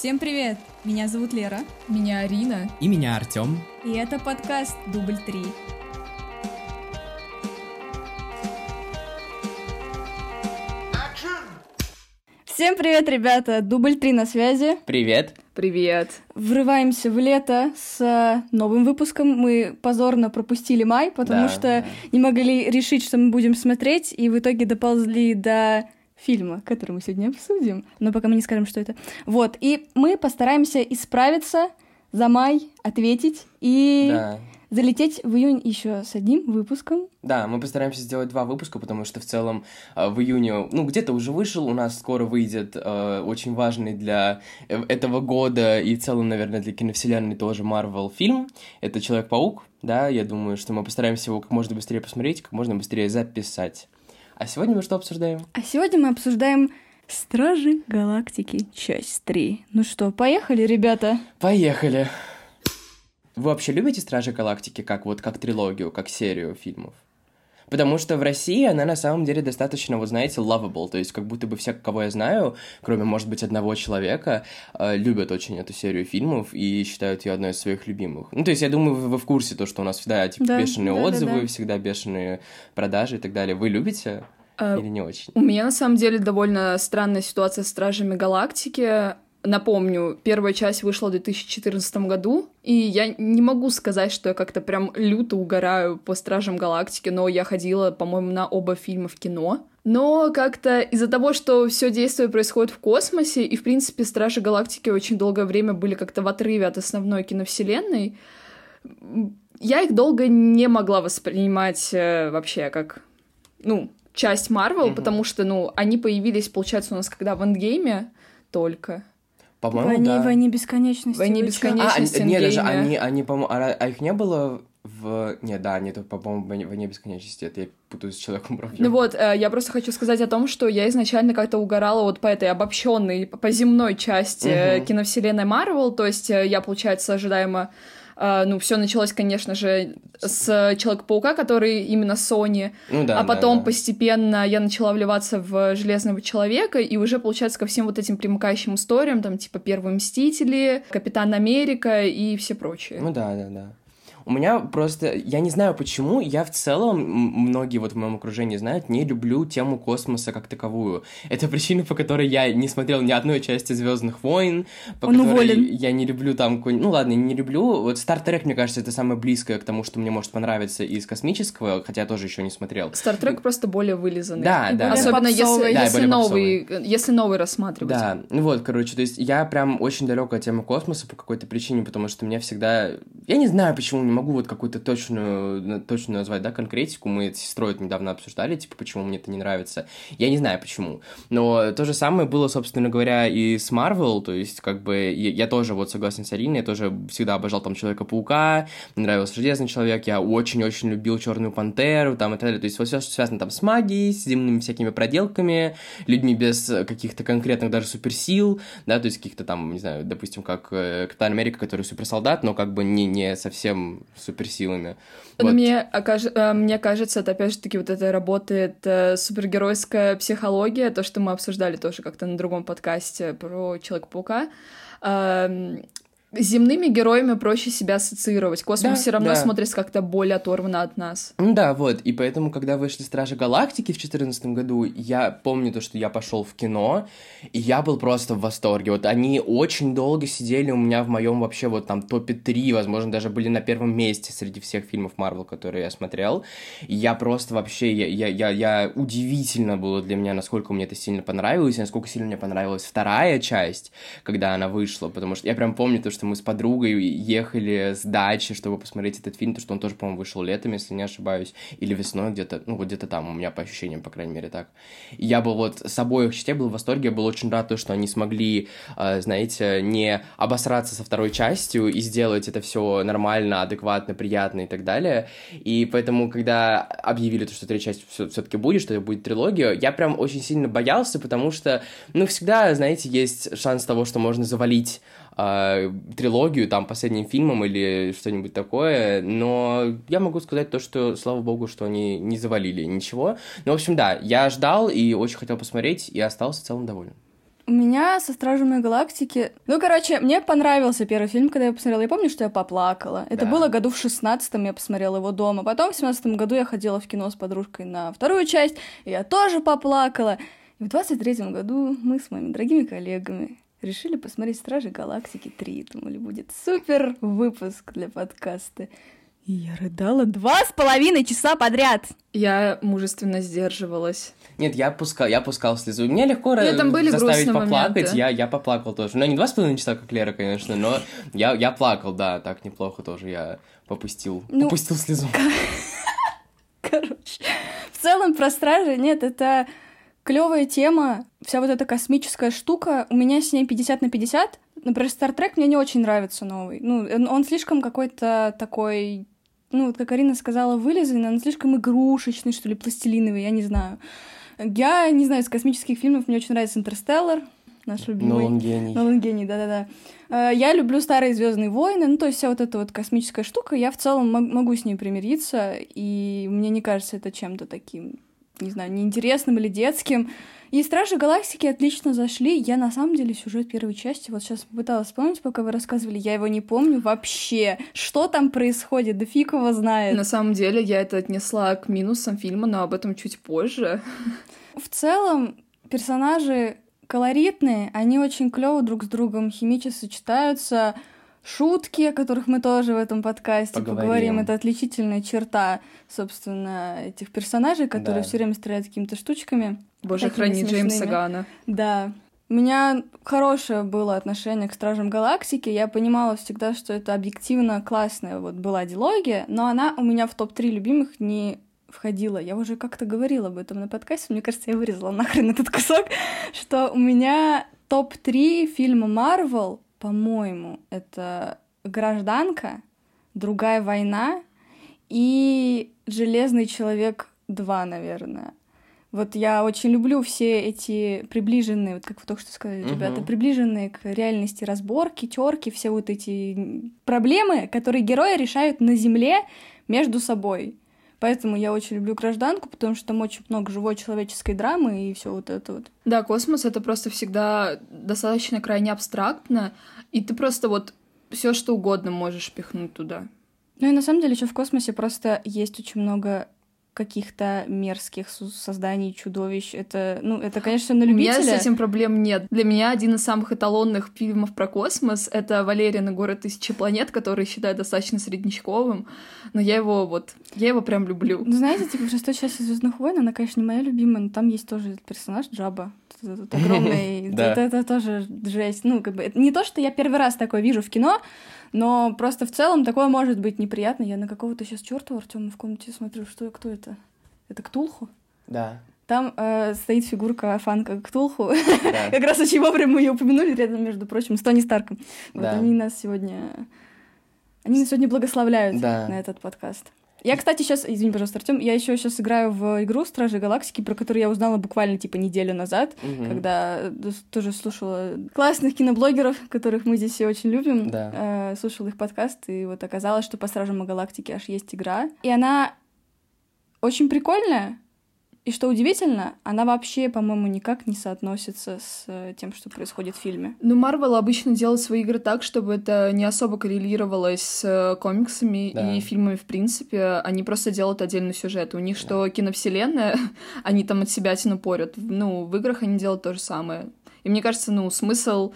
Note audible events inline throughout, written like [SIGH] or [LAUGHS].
Всем привет! Меня зовут Лера. Меня Арина. И меня Артем. И это подкаст «Дубль 3». Всем привет, ребята! Дубль 3 на связи. Привет. Привет. Врываемся в лето с новым выпуском. Мы позорно пропустили май, потому Да, что да. не могли решить, что мы будем смотреть, и в итоге доползли до фильма, который мы сегодня обсудим. Но пока мы не скажем, что это. Вот, и мы постараемся исправиться за май, ответить и Да. залететь в июнь еще с одним выпуском. Да, мы постараемся сделать два выпуска, потому что в целом э, в июне, ну, где-то уже вышел, у нас скоро выйдет э, очень важный для э, этого года и в целом, наверное, для киновселенной тоже Марвел фильм. Это Человек-паук, да, я думаю, что мы постараемся его как можно быстрее посмотреть, как можно быстрее записать. А сегодня мы что обсуждаем? А сегодня мы обсуждаем Стражи Галактики, часть 3. Ну что, поехали, ребята? Поехали! Вы вообще любите Стражи Галактики как вот как трилогию, как серию фильмов? Потому что в России она на самом деле достаточно, вот знаете, lovable, то есть как будто бы все, кого я знаю, кроме, может быть, одного человека, э, любят очень эту серию фильмов и считают ее одной из своих любимых. Ну, то есть я думаю, вы, вы в курсе то, что у нас всегда, типа, Да, бешеные да, да, отзывы, да. всегда бешеные продажи и так далее. Вы любите А, или не очень? У меня на самом деле довольно странная ситуация с Стражами Галактики. Напомню, первая часть вышла в 2014 году, и я не могу сказать, что я как-то прям люто угораю по Стражам Галактики, но я ходила, по-моему, на оба фильма в кино. Но как-то из-за того, что все действие происходит в космосе, и, в принципе, Стражи Галактики очень долгое время были как-то в отрыве от основной киновселенной, я их долго не могла воспринимать э, вообще как, ну, часть Марвел, Мгм. потому что, ну, они появились, получается, у нас когда в Эндгейме только. По-моему, Войне, да. войне бесконечности. «Войне бесконечности». А, нет, даже они, они по-моему, а, а их не было в... Нет, да, они, по-моему, в «Войне- «Войне бесконечности», это я путаю с Человеком-муравьем. Ну вот, э, я просто хочу сказать о том, что я изначально как-то угорала вот по этой обобщенной, по земной части Мгм. киновселенной Марвел, то есть э, я, получается, ожидаемо ну, все началось, конечно же, с Человека-паука, который именно Sony, Ну да, а да, потом да. постепенно я начала вливаться в Железного Человека, и уже, получается, ко всем вот этим примыкающим историям, там, типа, Первые Мстители, Капитан Америка и все прочие. Ну да, да, да. У меня просто, я не знаю почему, я в целом, многие вот в моем окружении знают, не люблю тему космоса как таковую. Это причина, по которой я не смотрел ни одной части Звездных войн, по Он которой уволен. я не люблю там, ну ладно, не люблю. Вот Star Trek, мне кажется, это самое близкое к тому, что мне может понравиться из космического, хотя я тоже еще не смотрел. Стартрек просто более вылизанный. Да, И да. более Особенно попсовый. если, Да, если, более новый, если новый рассматривать. Да, ну вот, короче, то есть я прям очень далек от темы космоса по какой-то причине, потому что меня всегда... Я не знаю, почему не могу вот какую-то точную, точную назвать, да, конкретику. Мы с сестрой это недавно обсуждали, типа, почему мне это не нравится. Я не знаю, почему. Но то же самое было, собственно говоря, и с Marvel, то есть, как бы, я, я тоже вот согласен с Ариной, я тоже всегда обожал там Человека-паука, мне нравился Железный Человек, я очень-очень любил Черную Пантеру, там и так далее. То есть вот все, что связано там с магией, с земными всякими проделками, людьми без каких-то конкретных даже суперсил, да, то есть каких-то там, не знаю, допустим, как э, Капитан Америка, который суперсолдат, но как бы не, не совсем суперсилами. Но Вот. мне, окаж- э, мне кажется, это опять же таки вот это работает э, супергеройская психология, то, что мы обсуждали тоже как-то на другом подкасте про Человека-паука. Земными героями проще себя ассоциировать. Космос Да, все равно да. смотрится как-то более оторвано от нас. Да, вот, и поэтому, когда вышли Стражи Галактики в 2014 году, я помню то, что я пошел в кино, и я был просто в восторге. Вот они очень долго сидели у меня в моем вообще вот там топе 3, возможно, даже были на первом месте среди всех фильмов Марвел, которые я смотрел. И я просто вообще, я, я, я, я удивительно было для меня, насколько мне это сильно понравилось, и насколько сильно мне понравилась вторая часть, когда она вышла, потому что я прям помню то, что мы с подругой ехали с дачи, чтобы посмотреть этот фильм, то, что он тоже, по-моему, вышел летом, если не ошибаюсь, или весной где-то, ну, вот где-то там, у меня по ощущениям, по крайней мере, так. Я был вот с обоих частей был в восторге, я был очень рад, то, что они смогли, э, знаете, не обосраться со второй частью и сделать это все нормально, адекватно, приятно и так далее. И поэтому, когда объявили, то, что третья часть все-таки будет, что это будет трилогия, я прям очень сильно боялся, потому что, ну, всегда, знаете, есть шанс того, что можно завалить э, трилогию там последним фильмом или что-нибудь такое, но я могу сказать то, что, слава богу, что они не завалили ничего. Ну, в общем, да, я ждал и очень хотел посмотреть, и остался в целом доволен. У меня со Стражами Галактики... Ну, короче, мне понравился первый фильм, когда я посмотрела. Я помню, что я поплакала. Это Да. было году в шестнадцатом, я посмотрела его дома. Потом в семнадцатом году я ходила в кино с подружкой на вторую часть, и я тоже поплакала. И в двадцать третьем году мы с моими дорогими коллегами решили посмотреть Стражи Галактики 3. Думали, будет супер выпуск для подкаста. И я рыдала два с половиной часа подряд. Я мужественно сдерживалась. Нет, я пускал, я пускал слезу. Мне легко Нет, там были заставить поплакать. моменты. Я, я поплакал тоже. Ну, не два с половиной часа, как Лера, конечно, но я, я плакал, да, так неплохо тоже. Я попустил, Ну, попустил слезу. [LAUGHS] Короче, в целом про стражи нет, это клевая тема, вся вот эта космическая штука. У меня с ней 50 на 50. Например, Star Trek мне не очень нравится новый. Ну, он- слишком какой-то такой, ну, вот как Арина сказала, вылизанный, он слишком игрушечный, что ли, пластилиновый, я не знаю. Я не знаю, из космических фильмов мне очень нравится Интерстеллар, наш любимый. Нолан гений. Нолан гений, да-да-да. Э, Я люблю старые Звездные войны, ну, то есть вся вот эта вот космическая штука, я в целом мог- могу с ней примириться, и мне не кажется это чем-то таким, не знаю, неинтересным или детским. И Стражи Галактики отлично зашли. Я на самом деле сюжет первой части, вот сейчас попыталась вспомнить, пока вы рассказывали, я его не помню вообще. Что там происходит? Да фиг его знает. На самом деле я это отнесла к минусам фильма, но об этом чуть позже. В целом, персонажи колоритные, они очень клево друг с другом химически сочетаются. Шутки, о которых мы тоже в этом подкасте Поговорим. поговорим, это отличительная черта, собственно, этих персонажей, которые Да. все время стреляют какими-то штучками. Боже, храни Джеймса. Гана. Да. У меня хорошее было отношение к Стражам Галактики. Я понимала всегда, что это объективно классная вот была дилогия, но она у меня в топ-3 любимых не входила. Я уже как-то говорила об этом на подкасте. Мне кажется, я вырезала нахрен этот кусок, [LAUGHS] что у меня топ-3 фильма Марвел, по-моему, это «Гражданка», «Другая война» и «Железный человек 2», наверное. Вот я очень люблю все эти приближенные, вот как вы только что сказали, Мгм. ребята, приближенные к реальности разборки, терки, все вот эти проблемы, которые герои решают на Земле между собой. Поэтому я очень люблю гражданку, потому что там очень много живой человеческой драмы и все вот это вот. Да, космос это просто всегда достаточно крайне абстрактно, и ты просто вот все что угодно можешь пихнуть туда. Ну и на самом деле еще в космосе просто есть очень много каких-то мерзких созданий, чудовищ. Это, ну, это, конечно, на У меня любителя. с этим проблем нет. Для меня один из самых эталонных фильмов про космос — это «Валерия на город тысячи планет», который считаю достаточно среднячковым, но я его вот, я его прям люблю. Ну, знаете, типа, в шестой части Звездных войн, она, конечно, не моя любимая, но там есть тоже персонаж Джаба. Этот огромный. [LAUGHS] Это тоже жесть. Ну, как бы, не то, что я первый раз такое вижу в кино, но просто в целом такое может быть неприятно. Я на какого-то сейчас черта Артема в комнате смотрю, что кто это? Это Ктулху? Да, Там э, стоит фигурка фанка Ктулху. да. [LAUGHS] Как раз очень вовремя мы ее упомянули рядом, между прочим, с Тони Старком. Вот Да. они нас сегодня... Они нас сегодня благословляют Да. на этот подкаст. Я, кстати, сейчас, извини, пожалуйста, Артем, я еще сейчас играю в игру Стражи Галактики, про которую я узнала буквально типа неделю назад, Мгм. когда э, тоже слушала классных киноблогеров, которых мы здесь все очень любим, Да. э, слушала их подкаст, и вот оказалось, что по Стражам Галактики аж есть игра, и она очень прикольная, и что удивительно, она вообще, по-моему, никак не соотносится с э, тем, что происходит в фильме. Ну, Марвел обычно делает свои игры так, чтобы это не особо коррелировалось с э, комиксами Да. и фильмами в принципе. Они просто делают отдельный сюжет. У них что киновселенная, [LAUGHS] они там от себя порят. Ну, в играх они делают то же самое. И мне кажется, ну, смысл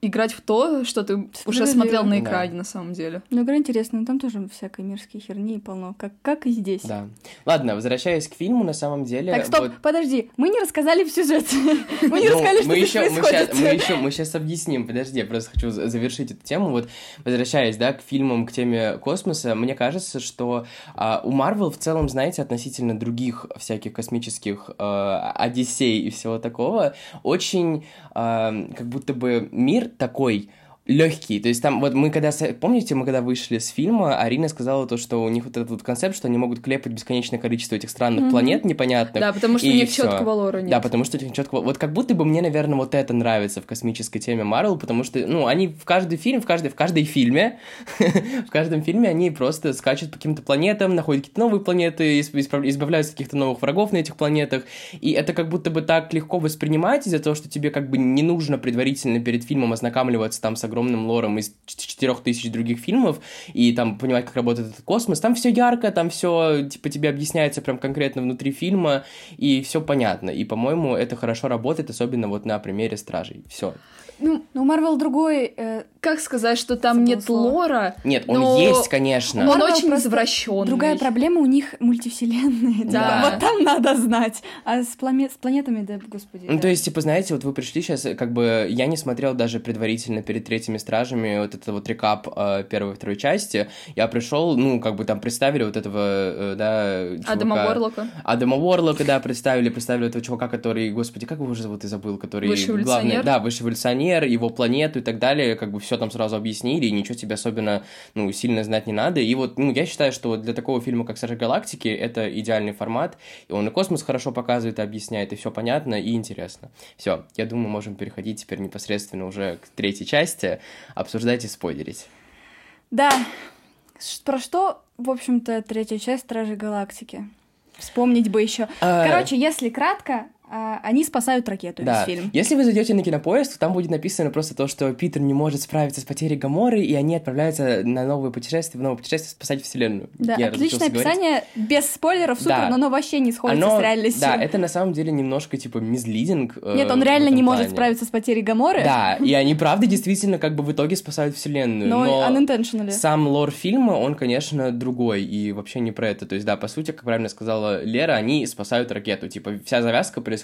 играть в то, что ты уже смотрел на Да. экране, на самом деле. Ну, игра интересная, но там тоже всякой мирской херни полно, как, как и здесь. Да. Ладно, возвращаясь к фильму, на самом деле... Так, стоп, вот- подожди, мы не рассказали в сюжете. [LAUGHS] Мы не Ну, рассказали, что мы здесь еще, мы, происходит. щас- мы, еще, мы сейчас объясним. Подожди, я просто хочу за- завершить эту тему. Вот, возвращаясь, да, к фильмам, к теме космоса, мне кажется, что а, у Марвел в целом, знаете, относительно других всяких космических а, Одиссей и всего такого, очень а, как будто бы мир такой легкий. То есть там, вот мы когда, помните, мы когда вышли с фильма, Арина сказала то, что у них вот этот вот концепт, что они могут клепать бесконечное количество этих странных mm-hmm. планет непонятных. Да, потому что у них четкого лора нет. Да, потому что у них четкого... Вот как будто бы мне, наверное, вот это нравится в космической теме Марвел, потому что, ну, они в каждый фильм, в каждой, в каждой фильме, [LAUGHS] в каждом фильме они просто скачут по каким-то планетам, находят какие-то новые планеты, избавляются от каких-то новых врагов на этих планетах, и это как будто бы так легко воспринимать из-за того, что тебе как бы не нужно предварительно перед фильмом ознакомливаться там с огромным огромным лором из четырех тысяч других фильмов, и там понимать, как работает этот космос. Там все ярко, там все, типа, тебе объясняется прям конкретно внутри фильма, и все понятно. И, по-моему, это хорошо работает, особенно вот на примере Стражей. Все. Ну, ну, Марвел другой. Э, как сказать, что там нет слово. лора? Нет, он но... есть, конечно. Он Marvel очень извращенный. Другая проблема у них мультивселенные. Да. да. Вот там надо знать. А с, пламе... с планетами, да, господи. Ну, да. то есть, типа, знаете, вот вы пришли сейчас, как бы я не смотрел даже предварительно перед третьими стражами вот это вот рекап э, первой и второй части. Я пришел, ну, как бы там представили вот этого, э, да, чувака. Адама Уорлока. Адама Уорлока, да, представили, представили этого чувака, который, господи, как его уже зовут, и забыл, который главный, да, высший эволюционер размер, его планету и так далее, как бы все там сразу объяснили, и ничего тебе особенно, ну, сильно знать не надо. И вот, ну, я считаю, что для такого фильма, как «Стражи Галактики», это идеальный формат, и он и космос хорошо показывает и объясняет, и все понятно и интересно. Все, я думаю, можем переходить теперь непосредственно уже к третьей части, обсуждать и спойлерить. Да, про что, в общем-то, третья часть «Стражи Галактики»? Вспомнить бы еще. А... Короче, если кратко, они спасают ракету да. весь фильм. Если вы зайдете на кинопоиск, там будет написано просто то, что Питер не может справиться с потерей Гаморы, и они отправляются на новое путешествие, в новое путешествие спасать Вселенную. Да, Я отличное описание, говорить. без спойлеров, супер, да. но оно вообще не сходится оно, с реальностью. Да, это на самом деле немножко типа мизлидинг. Э, Нет, он реально не плане. может справиться с потерей Гаморы. Да, [LAUGHS] и они правда действительно как бы в итоге спасают Вселенную. Но, но unintentionally. сам лор фильма, он, конечно, другой, и вообще не про это. То есть, да, по сути, как правильно сказала Лера, они спасают ракету. Типа, вся завязка происходит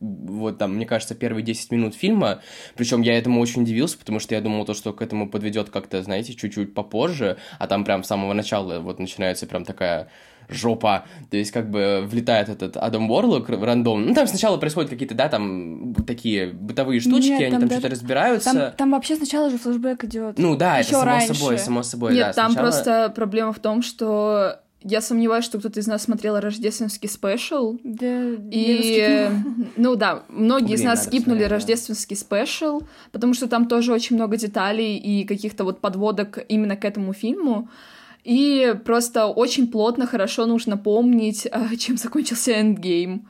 вот там, мне кажется, первые 10 минут фильма, причем я этому очень удивился, потому что я думал то, что к этому подведет как-то, знаете, чуть-чуть попозже, а там прям с самого начала вот начинается прям такая жопа, то есть как бы влетает этот Адам Уорлок рандом. Ну, там сначала происходят какие-то, да, там такие бытовые штучки, Нет, они там, там даже... что-то разбираются. Там, там вообще сначала же флешбэк идет. Ну да, Еще это само раньше. собой, само собой, Нет, да. там сначала... просто проблема в том, что я сомневаюсь, что кто-то из нас смотрел рождественский special. Да, и, [LAUGHS] ну да, многие Блин, из нас скипнули смотреть, рождественский special, потому что там тоже очень много деталей и каких-то вот подводок именно к этому фильму. И просто очень плотно, хорошо нужно помнить, [LAUGHS] чем закончился Эндгейм.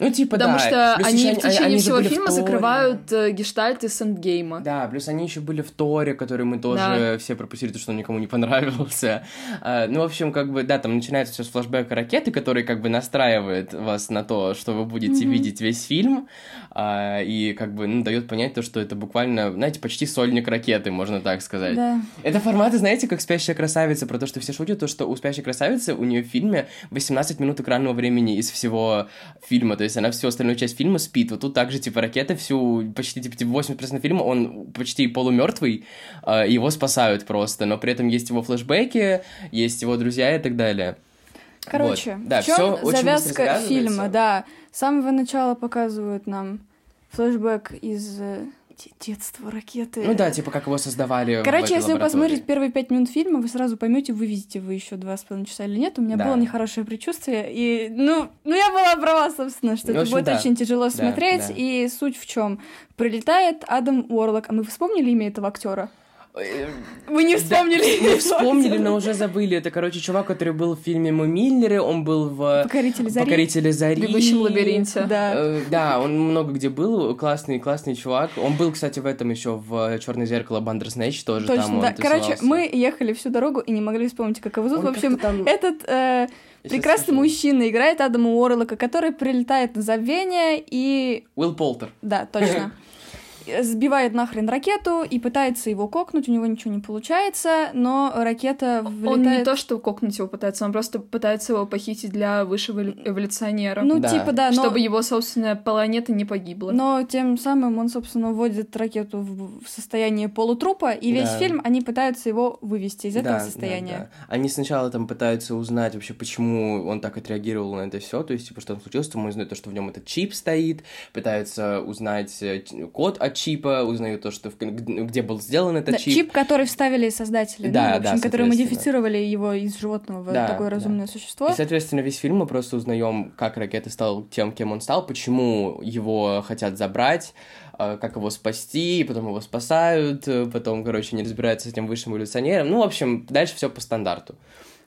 Ну, типа, Потому да. что плюс они в течение они всего фильма закрывают э, гештальты с эндгейма. Да, плюс они еще были в Торе, который мы тоже да. все пропустили, потому что он никому не понравился. [LAUGHS] А, ну, в общем, как бы, да, там начинается все с флешбека ракеты, который как бы настраивает вас на то, что вы будете mm-hmm. видеть весь фильм, а, и как бы, ну, дает понять то, что это буквально, знаете, почти сольник ракеты, можно так сказать. Да. Это форматы, знаете, как «Спящая красавица», про то, что все шутят, то, что у «Спящей красавицы» у нее в фильме 18 минут экранного времени из всего фильма, то есть она всю остальную часть фильма спит. Вот тут также, типа, ракета всю, почти, типа, 80% фильма, он почти полумертвый, э, его спасают просто, но при этом есть его флешбеки, есть его друзья и так далее. Короче, вот. да, в чем завязка фильма, да. С самого начала показывают нам флешбэк из э, детство ракеты. Ну да, типа как его создавали. Короче, если вы посмотрите первые пять минут фильма, вы сразу поймете, вывезете вы еще два с половиной часа или нет. У меня да. было нехорошее предчувствие. И ну, ну я была права, собственно, что ну, это будет да. очень тяжело да, смотреть. Да. И суть в чем? Прилетает Адам Уорлок. А мы вспомнили имя этого актера? Вы не вспомнили? Да, мы вспомнили, но уже забыли. Это, короче, чувак, который был в фильме «Мы Миллеры», он был в «Покорителе зари». «Покорителе зари». В «Бегущем лабиринте». Да. Э, да, он много где был, классный, классный чувак. Он был, кстати, в этом еще в «Черное зеркало» Бандерснэч тоже Точно, там да. Короче, мы ехали всю дорогу и не могли вспомнить, как его зовут. В общем, там... этот... Э, прекрасный мужчина играет Адама Уорлока, который прилетает на забвение и... Уилл Полтер. Да, точно. [LAUGHS] сбивает нахрен ракету и пытается его кокнуть, у него ничего не получается, но ракета влетает... Он не то, что кокнуть его пытается, он просто пытается его похитить для высшего эволюционера. Ну, да. типа, да, но... Чтобы его собственная планета не погибла. Но тем самым он, собственно, вводит ракету в состояние полутрупа, и весь да. фильм они пытаются его вывести из этого да, состояния. Да, да. Они сначала там пытаются узнать вообще, почему он так отреагировал на это все, то есть, типа, что там случилось, то мы узнаем то, что в нем этот чип стоит, пытаются узнать э, код от чипа, узнаю то, что в, где был сделан этот да, чип. Чип, который вставили создатели, да, да, в общем, да, которые модифицировали его из животного в да, такое разумное да. существо. И, соответственно, весь фильм мы просто узнаем, как ракета стал тем, кем он стал, почему его хотят забрать, а, как его спасти, потом его спасают, потом, короче, не разбираются с этим высшим эволюционером. Ну, в общем, дальше все по стандарту.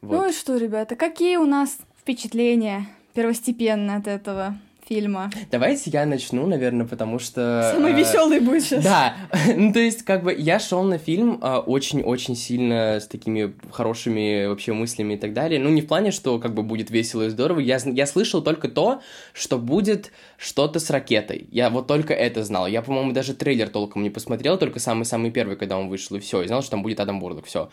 Вот. Ну и что, ребята, какие у нас впечатления первостепенно от этого? Фильма. Давайте я начну, наверное, потому что... Самый э, веселый будет сейчас. Да, [LAUGHS] ну то есть как бы я шел на фильм э, очень-очень сильно с такими хорошими вообще мыслями и так далее. Ну не в плане, что как бы будет весело и здорово. Я, я слышал только то, что будет что-то с ракетой. Я вот только это знал. Я, по-моему, даже трейлер толком не посмотрел, только самый-самый первый, когда он вышел, и все. И знал, что там будет Адам Бурлок, все.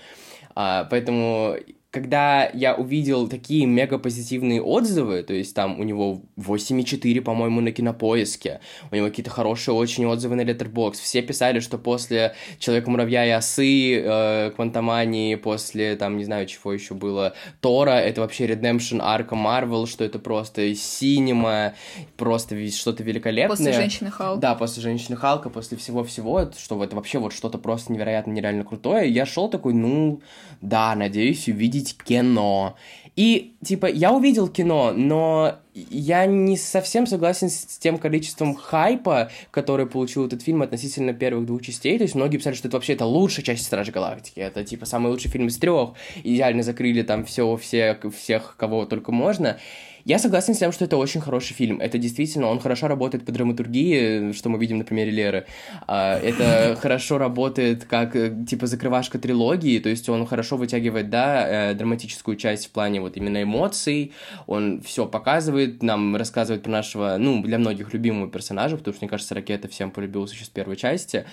А, поэтому когда я увидел такие мега позитивные отзывы, то есть там у него 8,4, по-моему, на кинопоиске, у него какие-то хорошие очень отзывы на Letterboxd, все писали, что после Человека-муравья и осы, э, Квантомании, после, там, не знаю, чего еще было, Тора, это вообще Redemption арка Marvel, что это просто синема, просто что-то великолепное. После Женщины Халка. Да, после Женщины Халка, после всего-всего, что это вообще вот что-то просто невероятно, нереально крутое. Я шел такой, ну, да, надеюсь увидеть увидеть кино. И, типа, я увидел кино, но я не совсем согласен с тем количеством хайпа, который получил этот фильм относительно первых двух частей. То есть многие писали, что это вообще это лучшая часть Стражи Галактики. Это, типа, самый лучший фильм из трех. Идеально закрыли там все, все, всех, кого только можно. Я согласен с тем, что это очень хороший фильм. Это действительно, он хорошо работает по драматургии, что мы видим на примере Леры. А, это [LAUGHS] хорошо работает как, э, типа, закрывашка трилогии, то есть он хорошо вытягивает, да, э, драматическую часть в плане вот именно эмоций, он все показывает, нам рассказывает про нашего, ну, для многих любимого персонажа, потому что, мне кажется, Ракета всем полюбился еще с первой части.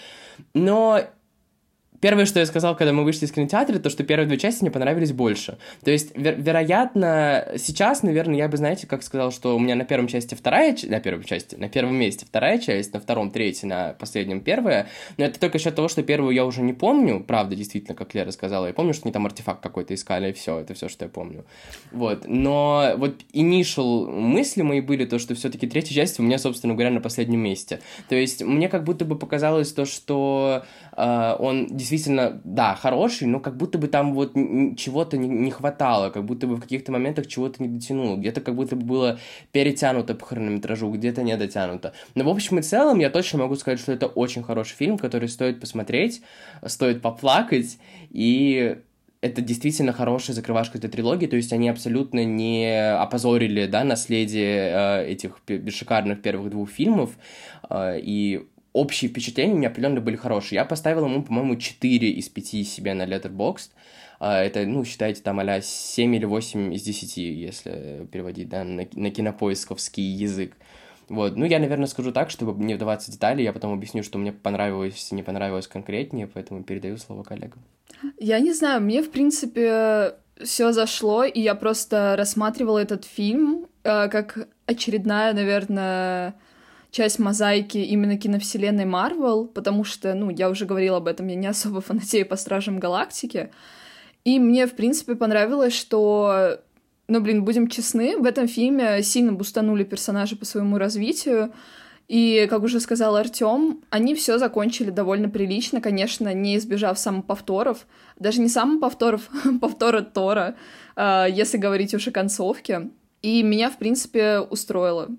Но Первое, что я сказал, когда мы вышли из кинотеатра, то, что первые две части мне понравились больше. То есть, вер- вероятно, сейчас, наверное, я бы, знаете, как сказал, что у меня на первом части вторая, на первой части, на первом месте вторая часть, на втором третья, на последнем первая. Но это только счет того, что первую я уже не помню, правда, действительно, как Лера сказала. Я помню, что они там артефакт какой-то искали, и все, это все, что я помню. Вот. Но вот initial мысли мои были то, что все-таки третья часть у меня, собственно говоря, на последнем месте. То есть, мне как будто бы показалось то, что он действительно, да, хороший, но как будто бы там вот чего-то не, хватало, как будто бы в каких-то моментах чего-то не дотянул, где-то как будто бы было перетянуто по хронометражу, где-то не дотянуто. Но в общем и целом я точно могу сказать, что это очень хороший фильм, который стоит посмотреть, стоит поплакать, и это действительно хорошая закрывашка этой трилогии, то есть они абсолютно не опозорили, да, наследие э, этих шикарных первых двух фильмов, э, и общие впечатления у меня определенно были хорошие. Я поставил ему, по-моему, 4 из 5 себе на Letterboxd. А, это, ну, считайте, там а 7 или 8 из 10, если переводить, да, на, на кинопоисковский язык. Вот, ну, я, наверное, скажу так, чтобы не вдаваться в детали, я потом объясню, что мне понравилось и не понравилось конкретнее, поэтому передаю слово коллегам. Я не знаю, мне, в принципе, все зашло, и я просто рассматривала этот фильм э, как очередная, наверное, часть мозаики именно киновселенной Марвел, потому что, ну, я уже говорила об этом, я не особо фанатею по Стражам Галактики. И мне, в принципе, понравилось, что, ну, блин, будем честны, в этом фильме сильно бустанули персонажи по своему развитию. И, как уже сказал Артем, они все закончили довольно прилично, конечно, не избежав самоповторов. Даже не самоповторов, [LAUGHS] повтора Тора, а, если говорить уж о концовке. И меня, в принципе, устроило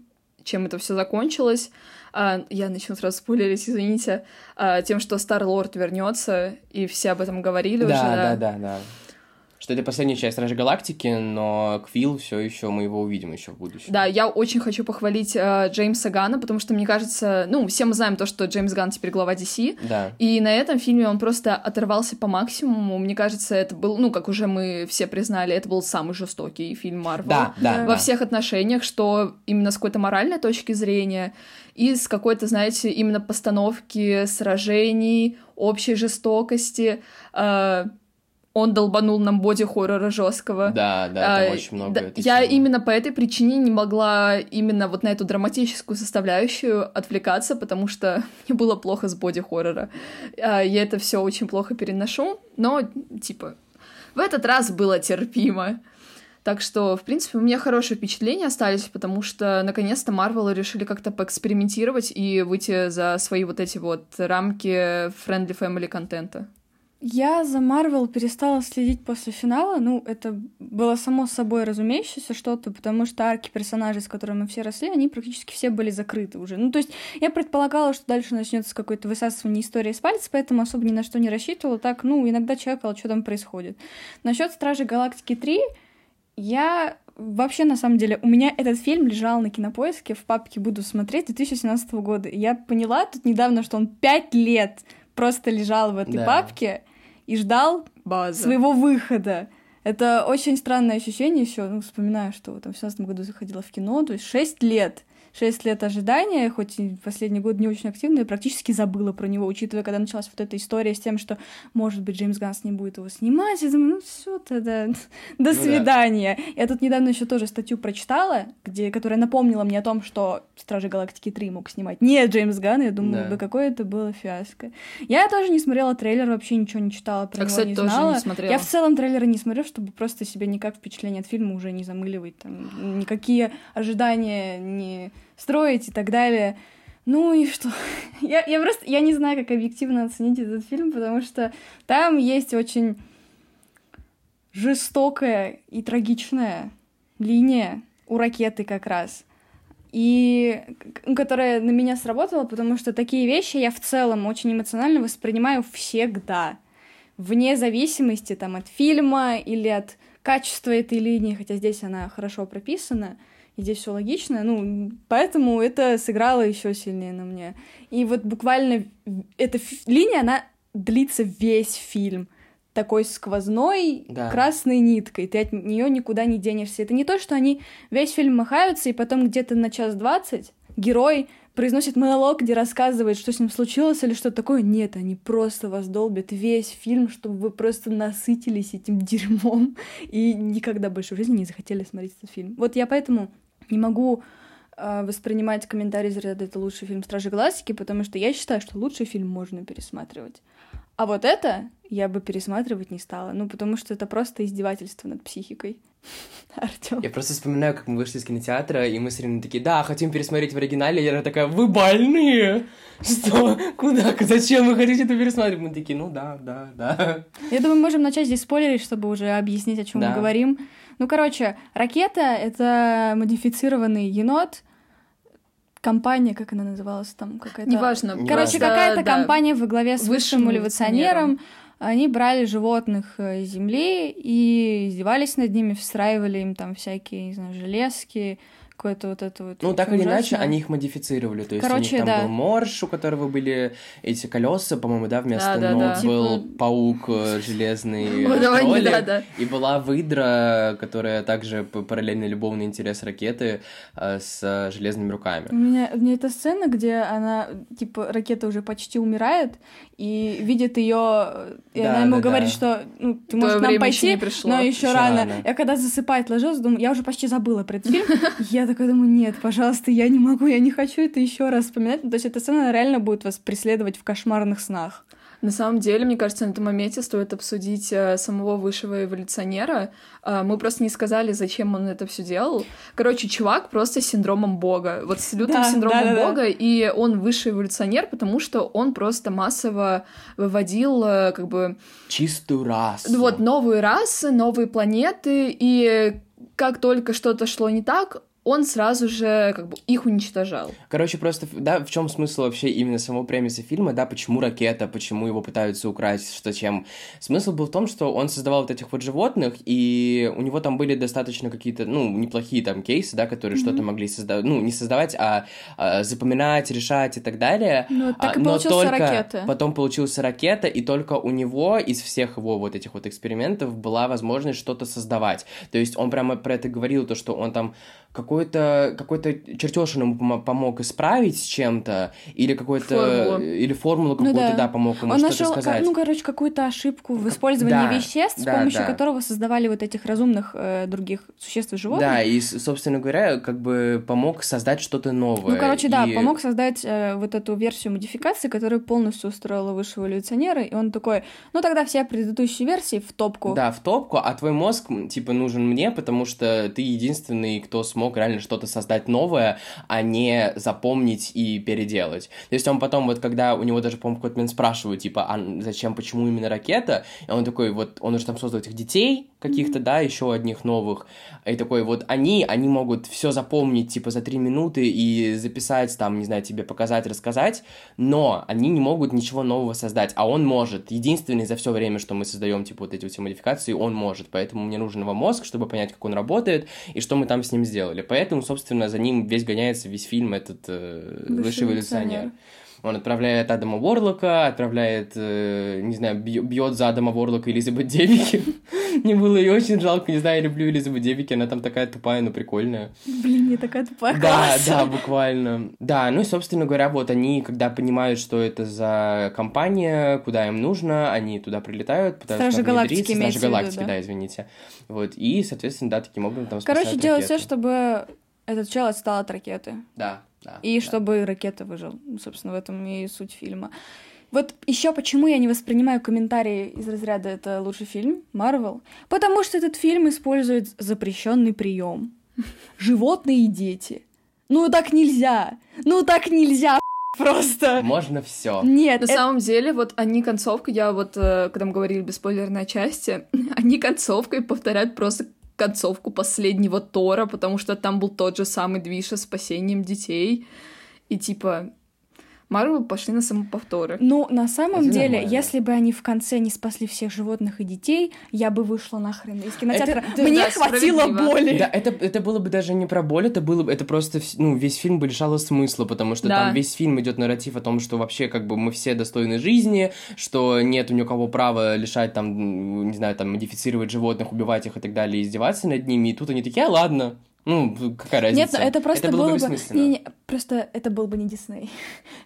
чем это все закончилось. А, я начну сразу спойлерить, извините, а, тем, что Стар Лорд вернется, и все об этом говорили да, уже. Да, да, да, да что это последняя часть Стражи Галактики, но Квилл все еще мы его увидим еще в будущем. Да, я очень хочу похвалить э, Джеймса Гана, потому что мне кажется, ну, все мы знаем то, что Джеймс Ган теперь глава DC, да. и на этом фильме он просто оторвался по максимуму. Мне кажется, это был, ну, как уже мы все признали, это был самый жестокий фильм Марвел да, да, во да. всех отношениях, что именно с какой-то моральной точки зрения и с какой-то, знаете, именно постановки сражений, общей жестокости. Э, он долбанул нам боди-хоррора жесткого. Да, да, там а, очень много. Да, я темы. именно по этой причине не могла именно вот на эту драматическую составляющую отвлекаться, потому что [LAUGHS] мне было плохо с боди-хоррора. А, я это все очень плохо переношу, но, типа, в этот раз было терпимо. Так что, в принципе, у меня хорошие впечатления остались, потому что, наконец-то, Марвел решили как-то поэкспериментировать и выйти за свои вот эти вот рамки friendly family контента. Я за Марвел перестала следить после финала. Ну, это было само собой разумеющееся что-то, потому что арки персонажей, с которыми мы все росли, они практически все были закрыты уже. Ну, то есть я предполагала, что дальше начнется какое-то высасывание истории с пальца, поэтому особо ни на что не рассчитывала. Так, ну, иногда чекала, что там происходит. Насчет Стражи Галактики 3 я вообще, на самом деле, у меня этот фильм лежал на кинопоиске в папке «Буду смотреть» 2017 года. И я поняла тут недавно, что он пять лет просто лежал в этой да. папке и ждал База. своего выхода. Это очень странное ощущение еще. Ну, вспоминаю, что там в 2017 году заходила в кино, то есть 6 лет 6 лет ожидания, хоть и последний год не очень активно, я практически забыла про него, учитывая, когда началась вот эта история с тем, что, может быть, Джеймс Ганс не будет его снимать. Я думаю, ну все тогда, [LAUGHS] до ну, свидания. Да. Я тут недавно еще тоже статью прочитала, где, которая напомнила мне о том, что Стражи Галактики 3 мог снимать не Джеймс Ганн. Я думаю, да. да какое это было фиаско. Я тоже не смотрела трейлер, вообще ничего не читала про а, него, кстати, не знала. Тоже не смотрела. Я в целом трейлеры не смотрю, чтобы просто себе никак впечатление от фильма уже не замыливать. Там, никакие ожидания не строить и так далее. Ну и что? [LAUGHS] я, я просто, я не знаю, как объективно оценить этот фильм, потому что там есть очень жестокая и трагичная линия у ракеты как раз. И которая на меня сработала, потому что такие вещи я в целом очень эмоционально воспринимаю всегда. Вне зависимости там, от фильма или от качества этой линии, хотя здесь она хорошо прописана и здесь все логично, ну, поэтому это сыграло еще сильнее на мне. И вот буквально эта линия, она длится весь фильм такой сквозной да. красной ниткой, ты от нее никуда не денешься. Это не то, что они весь фильм махаются, и потом где-то на час двадцать герой произносит монолог, где рассказывает, что с ним случилось или что такое. Нет, они просто вас долбят весь фильм, чтобы вы просто насытились этим [LAUGHS] дерьмом и никогда больше в жизни не захотели смотреть этот фильм. Вот я поэтому не могу э, воспринимать комментарии из ряда «это лучший фильм Стражи Галактики», потому что я считаю, что лучший фильм можно пересматривать. А вот это я бы пересматривать не стала, ну, потому что это просто издевательство над психикой. [LAUGHS] Артём. Я просто вспоминаю, как мы вышли из кинотеатра, и мы с Ириной такие, да, хотим пересмотреть в оригинале. Я такая, вы больные? Что? Куда? Зачем вы хотите это пересматривать? Мы такие, ну да, да, да. Я думаю, можем начать здесь спойлерить, чтобы уже объяснить, о чем да. мы говорим. Ну, короче, ракета — это модифицированный енот, компания, как она называлась там, какая-то... Неважно. Короче, какая-то да. компания во главе с высшим, высшим эволюционером. Они брали животных э, Земли и издевались над ними, встраивали им там всякие, не знаю, железки, какое-то вот это вот. Ну, так или иначе, они их модифицировали. То есть Короче, у них там да. был морж, у которого были эти колеса, по-моему, да, вместо да, да, ног да. был типа... паук э, железный [LAUGHS] да, и была выдра, которая также параллельно любовный интерес ракеты э, с железными руками. У меня, у меня эта сцена, где она, типа, ракета уже почти умирает, и видит ее, и да, она ему да, говорит, да. что ну, ты можешь нам пойти, но еще, еще рано. рано. Я когда засыпать ложилась, думаю, я уже почти забыла про этот фильм. Я [LAUGHS] такая думаю, нет, пожалуйста, я не могу, я не хочу это еще раз вспоминать. То есть эта сцена реально будет вас преследовать в кошмарных снах. На самом деле, мне кажется, на этом моменте стоит обсудить э, самого высшего эволюционера. Э, мы просто не сказали, зачем он это все делал. Короче, чувак просто с синдромом бога. Вот с лютым да, синдромом да, да, бога, да. и он высший эволюционер, потому что он просто массово выводил э, как бы... Чистую расу. Вот, новые расы, новые планеты, и как только что-то шло не так, он сразу же как бы их уничтожал. Короче, просто, да, в чем смысл вообще именно самого премиса фильма, да, почему ракета, почему его пытаются украсть, что чем. Смысл был в том, что он создавал вот этих вот животных, и у него там были достаточно какие-то, ну, неплохие там кейсы, да, которые mm-hmm. что-то могли создавать, ну, не создавать, а, а запоминать, решать и так далее. Ну, так и а, но только ракета. потом получился ракета, и только у него из всех его вот этих вот экспериментов была возможность что-то создавать. То есть он прямо про это говорил, то, что он там какой какой-то какой-то чертеж ему помо- помог исправить с чем-то, или какой-то... Или формулу Ну какую-то, да. да. помог ему Он что-то нашел, сказать. ну, короче, какую-то ошибку в использовании Да, веществ, с да, помощью да. которого создавали вот этих разумных э, других существ и животных. Да, и, с- собственно говоря, как бы помог создать что-то новое. Ну, короче, да, И- помог создать э, вот эту версию модификации, которая полностью устроила высшего эволюционера, и он такой, ну тогда все предыдущие версии в топку. Да, в топку, а твой мозг, типа, нужен мне, потому что ты единственный, кто смог реально что-то создать новое, а не запомнить и переделать. То есть он потом, вот когда у него даже, по-моему, какой-то момент спрашивают, типа, а зачем, почему именно ракета? И он такой, вот, он уже там создал этих детей каких-то, да, еще одних новых, и такой, вот они, они могут все запомнить, типа, за три минуты и записать, там, не знаю, тебе показать, рассказать, но они не могут ничего нового создать, а он может. Единственный за все время, что мы создаем, типа, вот эти вот все модификации, он может. Поэтому мне нужен его мозг, чтобы понять, как он работает и что мы там с ним сделали. Поэтому, собственно, за ним весь гоняется весь фильм этот э, Высший высший эволюционер. эволюционер. Он отправляет Адама Уорлока, отправляет, э, не знаю, бьет за Адама Уорлока Элизабет Девики. [LAUGHS] Мне было ее очень жалко, не знаю, я люблю Элизабет Девики, она там такая тупая, но прикольная. Блин, я такая тупая. Да, да, буквально. Да, ну и, собственно говоря, вот они, когда понимают, что это за компания, куда им нужно, они туда прилетают, Стражи там Галактики Стражи Галактики, да. извините. Вот, и, соответственно, да, таким образом там Короче, делать все, чтобы этот чел отстал от ракеты. Да, да. И да. чтобы ракета выжил. Ну, Собственно, в этом и суть фильма. Вот еще почему я не воспринимаю комментарии из разряда это лучший фильм Марвел, потому что этот фильм использует запрещенный прием. Животные и дети. Ну так нельзя. Ну так нельзя [LAUGHS] просто. Можно все. Нет, На это- самом деле, вот они концовку, я вот, э, когда мы говорили бесспойлерной части, [LAUGHS] они концовкой повторяют просто концовку последнего Тора, потому что там был тот же самый движ со спасением детей. И типа, Марвел пошли на самоповторы. Ну, на самом Это деле, нормально. если бы они в конце не спасли всех животных и детей, я бы вышла нахрен из кинотеатра. Это- Мне да, хватило боли. Да, это, это было бы даже не про боль, это было бы, это просто, ну, весь фильм бы лишало смысла, потому что Да. там весь фильм идет нарратив о том, что вообще, как бы, мы все достойны жизни, что нет ни у кого права лишать, там, не знаю, там, модифицировать животных, убивать их и так далее, издеваться над ними, и тут они такие, а, ладно, ну, какая Нет, разница? ну это просто это было, было бы бессмысленно. Не, не, просто это был бы не Дисней.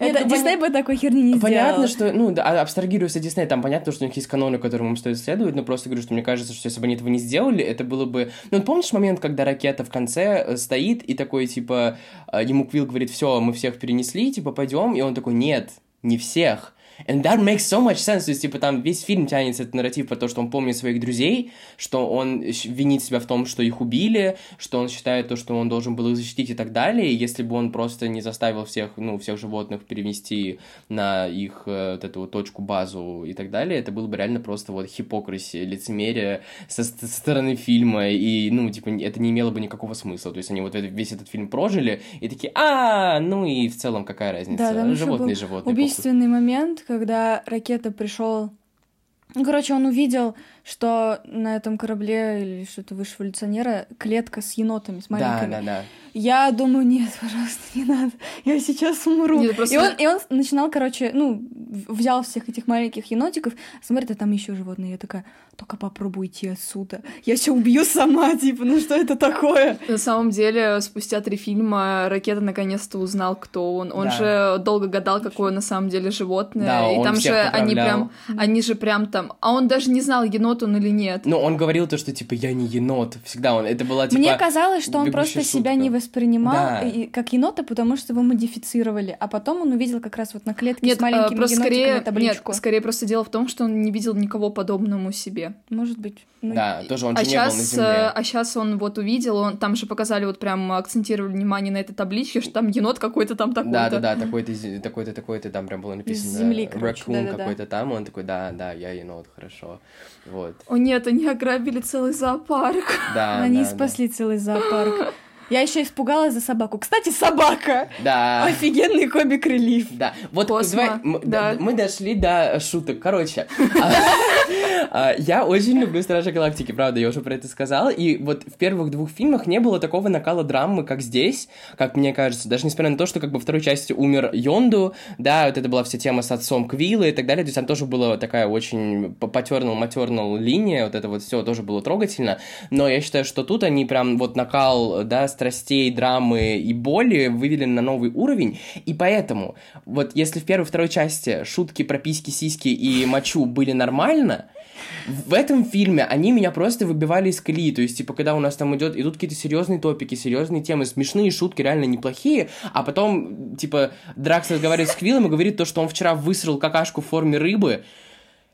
Нет, [LAUGHS] Это ну, Дисней бы такой херни не Понятно, сделал. что, ну, да, а- абстрагируясь от Диснея, там понятно, что у них есть каноны, которым им стоит следовать, но просто говорю, что мне кажется, что если бы они этого не сделали, это было бы... Ну, помнишь момент, когда ракета в конце э, стоит и такой, типа, э, ему Квилл говорит, все, мы всех перенесли, типа, пойдем, и он такой, нет, не всех. And that makes so much sense. То есть, типа, там весь фильм тянется этот нарратив про то, что он помнит своих друзей, что он винит себя в том, что их убили, что он считает то, что он должен был их защитить и так далее. И если бы он просто не заставил всех, ну, всех животных перевести на их э, вот эту вот точку, базу и так далее, это было бы реально просто вот хипокрисия, лицемерие со, со стороны фильма, и, ну, типа, это не имело бы никакого смысла. То есть они вот весь этот фильм прожили, и такие, а, ну и в целом какая разница? Да, животные, животные. похуй». Убийственный момент, когда ракета пришел. Ну, короче, он увидел, что на этом корабле или что-то выше эволюционера клетка с енотами, с Да, маленькими. да, да. Я думаю, нет, [LAUGHS] пожалуйста, не надо. Я сейчас умру. Нет, просто- И, он, и он начинал, короче, ну, взял всех этих маленьких енотиков, смотрит, а там еще животные. Я такая, только попробуй идти отсюда. Я сейчас убью сама, типа, ну что это такое? На самом деле, спустя три фильма Ракета наконец-то узнал, кто он. Он Да. же долго гадал, какое на самом деле животное. Да, и он там всех же они поправлял. прям, они же прям там. А он даже не знал, енот он или нет. Но он говорил то, что, типа, я не енот. Всегда он, это была, типа... Мне казалось, что он просто себя шутка. не воспринимал Да. и- как енота, потому что его модифицировали. А потом он увидел как раз вот на клетке Нет, с маленькими э, просто скорее, нет, табличку. скорее просто дело в том, что он не видел никого подобному себе. Может быть. Ну, Да, тоже он же а не был на сейчас, земле. а сейчас он вот увидел, он там же показали вот прям акцентировали внимание на этой табличке, что там енот какой-то там такой-то. Да, да, да, такой-то, такой-то, такой-то, там прям было написано. земли, короче, Raccoon да-да-да. какой-то там, он такой, да, да, я енот, хорошо. Вот. О нет, они ограбили целый зоопарк. Да, Они да, да. спасли целый зоопарк. [LAUGHS] Я еще испугалась за собаку. Кстати, собака! Да. Офигенный комик релиф. Да, вот Космо, давай, да. мы дошли до шуток. Короче, [LAUGHS] а, я очень люблю Стражи Галактики, правда, я уже про это сказал. И вот в первых двух фильмах не было такого накала драмы, как здесь, как мне кажется. Даже несмотря на то, что как бы второй части умер Йонду, да, вот это была вся тема с отцом Квилла и так далее. То есть там тоже была такая очень потернул матернул линия, вот это вот все тоже было трогательно. Но я считаю, что тут они прям вот накал, да, страстей, драмы и боли вывели на новый уровень, и поэтому, вот если в первой и второй части шутки про письки, сиськи и мочу были нормально, в этом фильме они меня просто выбивали из колеи. То есть, типа, когда у нас там идет, идут какие-то серьезные топики, серьезные темы, смешные шутки, реально неплохие, а потом, типа, Дракс разговаривает с Квиллом и говорит то, что он вчера высрал какашку в форме рыбы,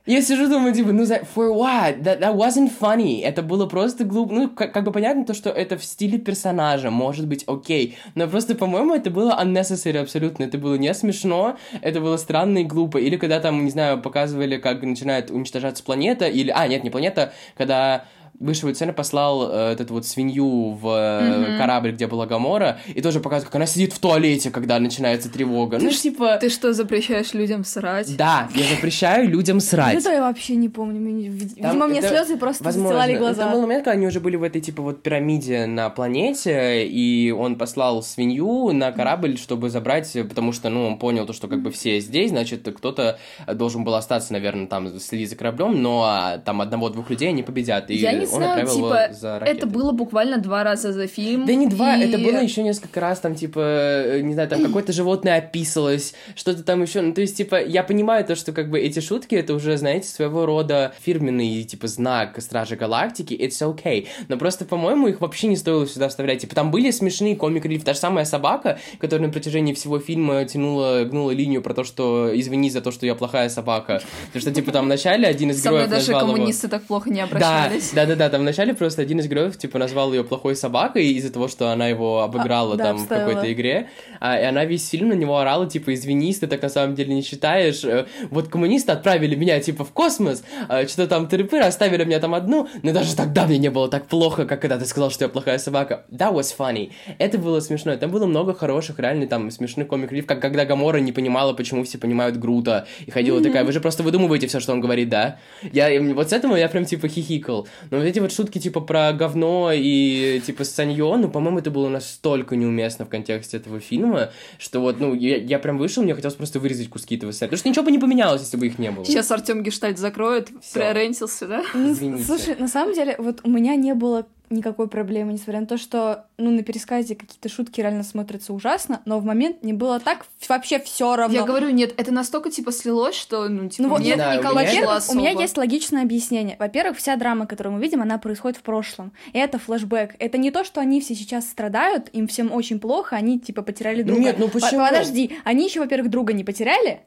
я сижу, думаю, типа, ну, за for what? That, that wasn't funny. Это было просто глупо. Ну, как, как бы понятно то, что это в стиле персонажа, может быть, окей. Но просто, по-моему, это было unnecessary абсолютно. Это было не смешно, это было странно и глупо. Или когда там, не знаю, показывали, как начинает уничтожаться планета, или... А, нет, не планета, когда высшего цена послал э, эту вот свинью в э, mm-hmm. корабль, где была Гамора, и тоже показывает, как она сидит в туалете, когда начинается тревога. Ты ну, ш- типа... Ты что, запрещаешь людям срать? Да, я запрещаю людям срать. Это я вообще не помню. Видимо, мне это- слезы просто застилали Там глаза. был момент, когда они уже были в этой, типа, вот пирамиде на планете, и он послал свинью на корабль, чтобы забрать, потому что, ну, он понял то, что как бы все здесь, значит, кто-то должен был остаться, наверное, там, следить за кораблем, но а, там одного-двух людей они победят, и Я не он знаю, отправил его типа, за это ракетой. было буквально два раза за фильм. Да не два, и- это было еще несколько раз, там, типа, э, не знаю, там какое-то животное описалось, что-то там еще, ну, то есть, типа, я понимаю то, что, как бы, эти шутки, это уже, знаете, своего рода фирменный, типа, знак Стражи Галактики, it's okay, но просто, по-моему, их вообще не стоило сюда вставлять, типа, там были смешные комик-релиф, та же самая собака, которая на протяжении всего фильма тянула, гнула линию про то, что извини за то, что я плохая собака, потому что, типа, там в начале один из Со мной даже назвал его- коммунисты так плохо не обращались. да, да, да. Там вначале просто один из героев, типа, назвал ее плохой собакой из-за того, что она его обыграла А, да, там в обставила. какой-то игре. А, и она весь фильм на него орала, типа, извинись, ты так на самом деле не считаешь. Э, Вот коммунисты отправили меня, типа, в космос, а, что-то там тыры оставили меня там одну, но даже тогда мне не было так плохо, как когда ты сказал, что я плохая собака. That was funny. Это было смешно. Там было много хороших, реально, там, смешных комик-релиф, как когда Гамора не понимала, почему все понимают Грута, и ходила такая, вы же просто выдумываете все, что он говорит, да? Я, вот с этого я прям, типа, хихикал. Но вот эти вот шутки, типа, про говно и, типа, Саньо, ну, по-моему, это было настолько неуместно в контексте этого фильма, что вот, ну, я, я прям вышел, мне хотелось просто вырезать куски этого сцены. Потому что ничего бы не поменялось, если бы их не было. Сейчас Артем Гештальт закроет, Всё. прорентился, да? Ну, Извините. Слушай, на самом деле, вот у меня не было никакой проблемы, несмотря на то, что, ну, на пересказе какие-то шутки реально смотрятся ужасно, но в момент мне было так вообще все равно. Я говорю, нет, это настолько, типа, слилось, что, ну, типа, Ну вот, мне да, это не у меня- Во-первых, у меня есть логичное объяснение. Во-первых, вся драма, которую мы видим, она происходит в прошлом. И это флешбэк. Это не то, что они все сейчас страдают, им всем очень плохо, они типа потеряли Ну друга. нет, ну По- почему? Подожди, они еще, во-первых, друга не потеряли,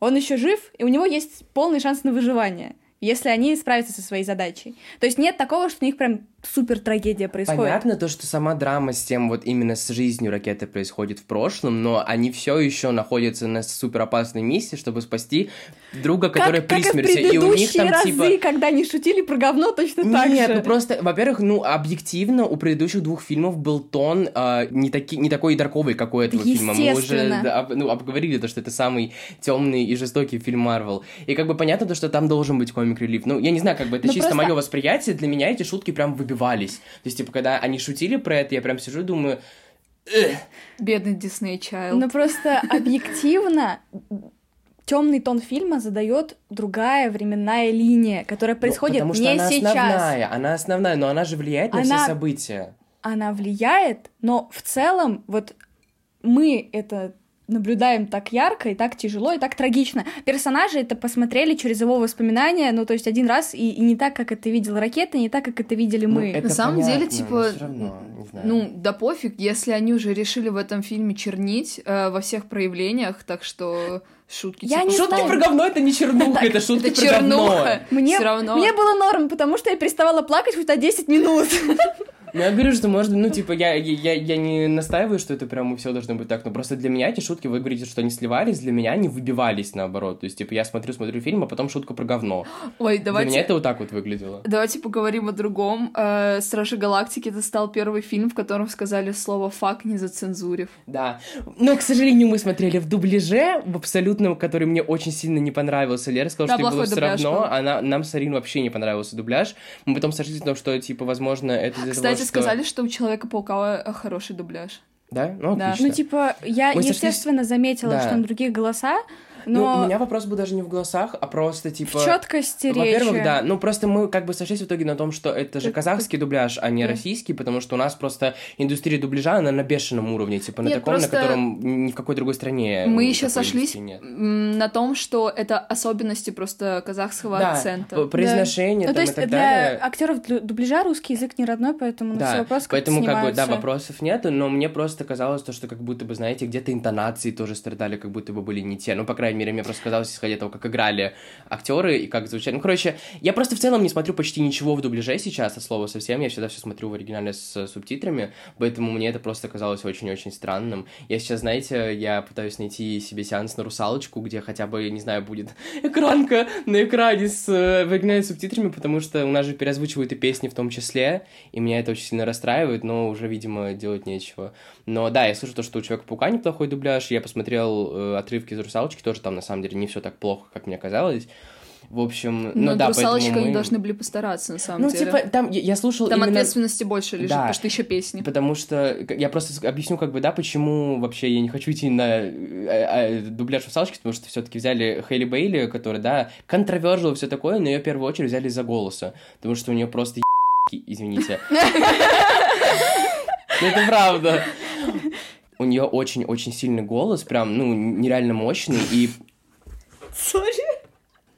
он еще жив, и у него есть полный шанс на выживание, если они справятся со своей задачей. То есть нет такого, что у них прям супер трагедия происходит. Понятно то, что сама драма с тем вот именно с жизнью ракеты происходит в прошлом, но они все еще находятся на супер опасной миссии, чтобы спасти друга, который как, как при и в смерти. И у них там разы, типа... когда они шутили про говно, точно так Нет, же. ну просто, во-первых, ну, объективно, у предыдущих двух фильмов был тон а, не, таки, не такой дарковый, как у этого фильма. Мы уже да, об- ну, обговорили то, что это самый темный и жестокий фильм Марвел. И как бы понятно то, что там должен быть комик-релиф. Ну, я не знаю, как бы это Ну, чисто просто- мое восприятие. Для меня эти шутки прям выбивались. То есть, типа, когда они шутили про это, я прям сижу и думаю... «Эх». Бедный Дисней Чайлд. Ну просто объективно темный тон фильма задает другая временная линия, которая происходит ну, потому что не она сейчас. основная, она основная, но она же влияет на Она- все события. Она влияет, но в целом вот мы это наблюдаем так ярко и так тяжело и так трагично. Персонажи это посмотрели через его воспоминания, ну то есть один раз и, и не так, как это видел ракета, не так, как это видели Ну, мы. это На самом деле, понятно, типа, но всё равно, не знаю. Ну, да пофиг, если они уже решили в этом фильме чернить э, во всех проявлениях, так что шутки Я типа... не Шутки знаю. про говно это не чернуха, [LAUGHS] это шутки Это про говно. Мне, равно. мне было норм, потому что я переставала плакать хоть на 10 минут. [LAUGHS] Ну, я говорю, что может, ну, типа, я, я, я не настаиваю, что это прям все должно быть так, но просто для меня эти шутки, вы говорите, что они сливались, для меня они выбивались наоборот. То есть, типа, я смотрю, смотрю фильм, а потом шутка про говно. Ой, Для давайте... меня это вот так вот выглядело. Давайте поговорим о другом. Э, Стражи Галактики это стал первый фильм, в котором сказали слово фак не зацензурив. Да. Но, к сожалению, мы смотрели в дубляже, в абсолютном, который мне очень сильно не понравился. Лера сказала, Да, что ей было все равно, был. а на- нам с Ариной вообще не понравился дубляж. Мы потом сошлись на том, что, типа, возможно, это из-за Кстати, что... сказали, что у Человека-паука э, хороший дубляж. Да? Ну, Да. отлично. Ну, типа, я, Мы сошлись- естественно, заметила, Да. что на других голоса, Но... Ну, у меня вопрос был даже не в голосах, а просто типа... В четкости речи. Во-первых, да. Ну, просто мы как бы сошлись в итоге на том, что это же казахский дубляж, а не Да. российский, потому что у нас просто индустрия дубляжа, она на бешеном уровне, типа на Нет, таком, просто на котором ни в какой другой стране Мы э, еще сошлись нет. на том, что это особенности просто казахского Да, акцента. произношение Ну, то там есть и так для далее. актеров дубля- дубляжа русский язык не родной, поэтому на все Да, вопросы поэтому как бы, да, вопросов нету, но мне просто казалось то, что как будто бы, знаете, где-то интонации тоже страдали, как будто бы были не те. Ну, по крайней мере, мне просто казалось, исходя того, как играли актеры и как звучали. Ну, короче, я просто в целом не смотрю почти ничего в дубляже сейчас, от слова совсем. Я всегда все смотрю в оригинале с субтитрами, поэтому мне это просто казалось очень-очень странным. Я сейчас, знаете, я пытаюсь найти себе сеанс на русалочку, где хотя бы, не знаю, будет [LAUGHS] экранка на экране с э, в оригинале с субтитрами, потому что у нас же переозвучивают и песни в том числе, и меня это очень сильно расстраивает, но уже, видимо, делать нечего. Но да, я слышу то, что у Человека-паука неплохой дубляж, я посмотрел э, отрывки из «Русалочки», тоже там, на самом деле, не все так плохо, как мне казалось. В общем, ну Но да, русалочка мы- должны были постараться, на самом Ну, деле. типа, там, я, я слушал Там именно... ответственности больше лежит, Да. потому что еще песни. Потому что я просто объясню, как бы, да, почему вообще я не хочу идти на э, э, дубляж русалочки, потому что все-таки взяли Хейли Бейли, которая, да, контроверзила все такое, но ее в первую очередь взяли из-за голоса, потому что у нее просто извините. Ну, [LAUGHS] это правда. У нее очень-очень сильный голос, прям, ну, нереально мощный, и Sorry.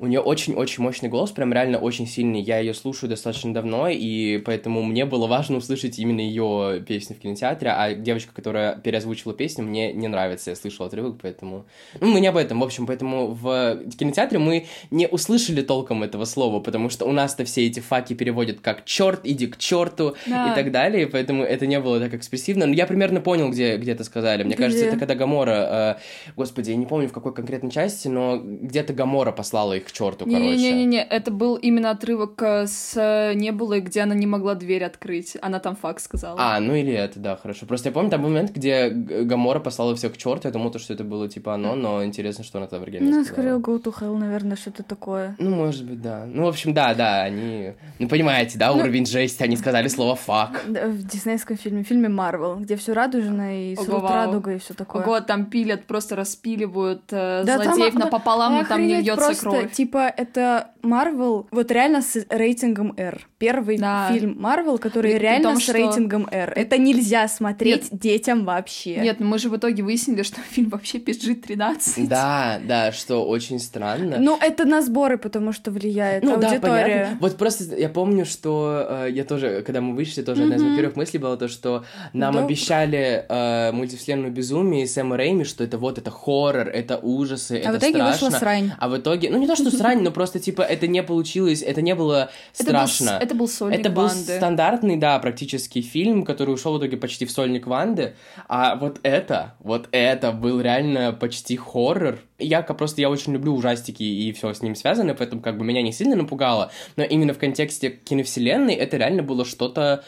У нее очень-очень мощный голос, прям реально очень сильный. Я ее слушаю достаточно давно, и поэтому мне было важно услышать именно ее песни в кинотеатре, а девочка, которая переозвучила песню, мне не нравится. Я слышал отрывок, поэтому... Ну, мы не об этом. В общем, поэтому в кинотеатре мы не услышали толком этого слова, потому что у нас-то все эти факи переводят как черт, иди к черту Да. и так далее, поэтому это не было так экспрессивно. Но я примерно понял, где, где это сказали. Мне Где? кажется, это когда Гамора... э, господи, я не помню, в какой конкретной части, но где-то Гамора послала их к черту, короче. Не-не-не, это был именно отрывок э, с э, Небулой, где она не могла дверь открыть. Она там факт сказала. А, ну или это, да, хорошо. Просто я помню, там был момент, где Гамора послала всех к черту. Я думал, то, что это было типа оно, но интересно, что она там в оригинале Ну, скорее, Go to Hell, наверное, что-то такое. Ну, может быть, да. Ну, в общем, да, да, они... Ну, понимаете, да, уровень жести, они сказали слово «фак». Да, В диснейском фильме, в фильме Марвел, где все радужно и срут радуга и все такое. Ого, там пилят, просто распиливают э, злодеев напополам, но там не льется кровь. Типа, это Марвел, вот реально с рейтингом R. Первый Да. фильм Марвел, который При- реально том, с что- рейтингом R. Это нельзя смотреть детям вообще. Нет, ну мы же в итоге выяснили, что [LAUGHS] фильм вообще PG-13. Да, да, что очень странно. Ну, это на сборы, потому что влияет Ну да, аудитория. понятно. Вот просто я помню, что э, я тоже, когда мы вышли, тоже одна из моих первых мыслей была то, что нам Да. обещали э, мультивселенную безумие и Сэма Рэйми, что это вот это хоррор, это ужасы, это а в итоге страшно. вышла срань. А в итоге, ну не то, что срань, но просто типа это не получилось, это не было Это был страшно. Это был сольник Это был банды. стандартный, да, практически фильм, который ушел в итоге почти в сольник Ванды. А вот это, вот это был реально почти хоррор. Я просто, я очень люблю ужастики и все с ним связано, поэтому как бы меня не сильно напугало. Но именно в контексте киновселенной это реально было что-то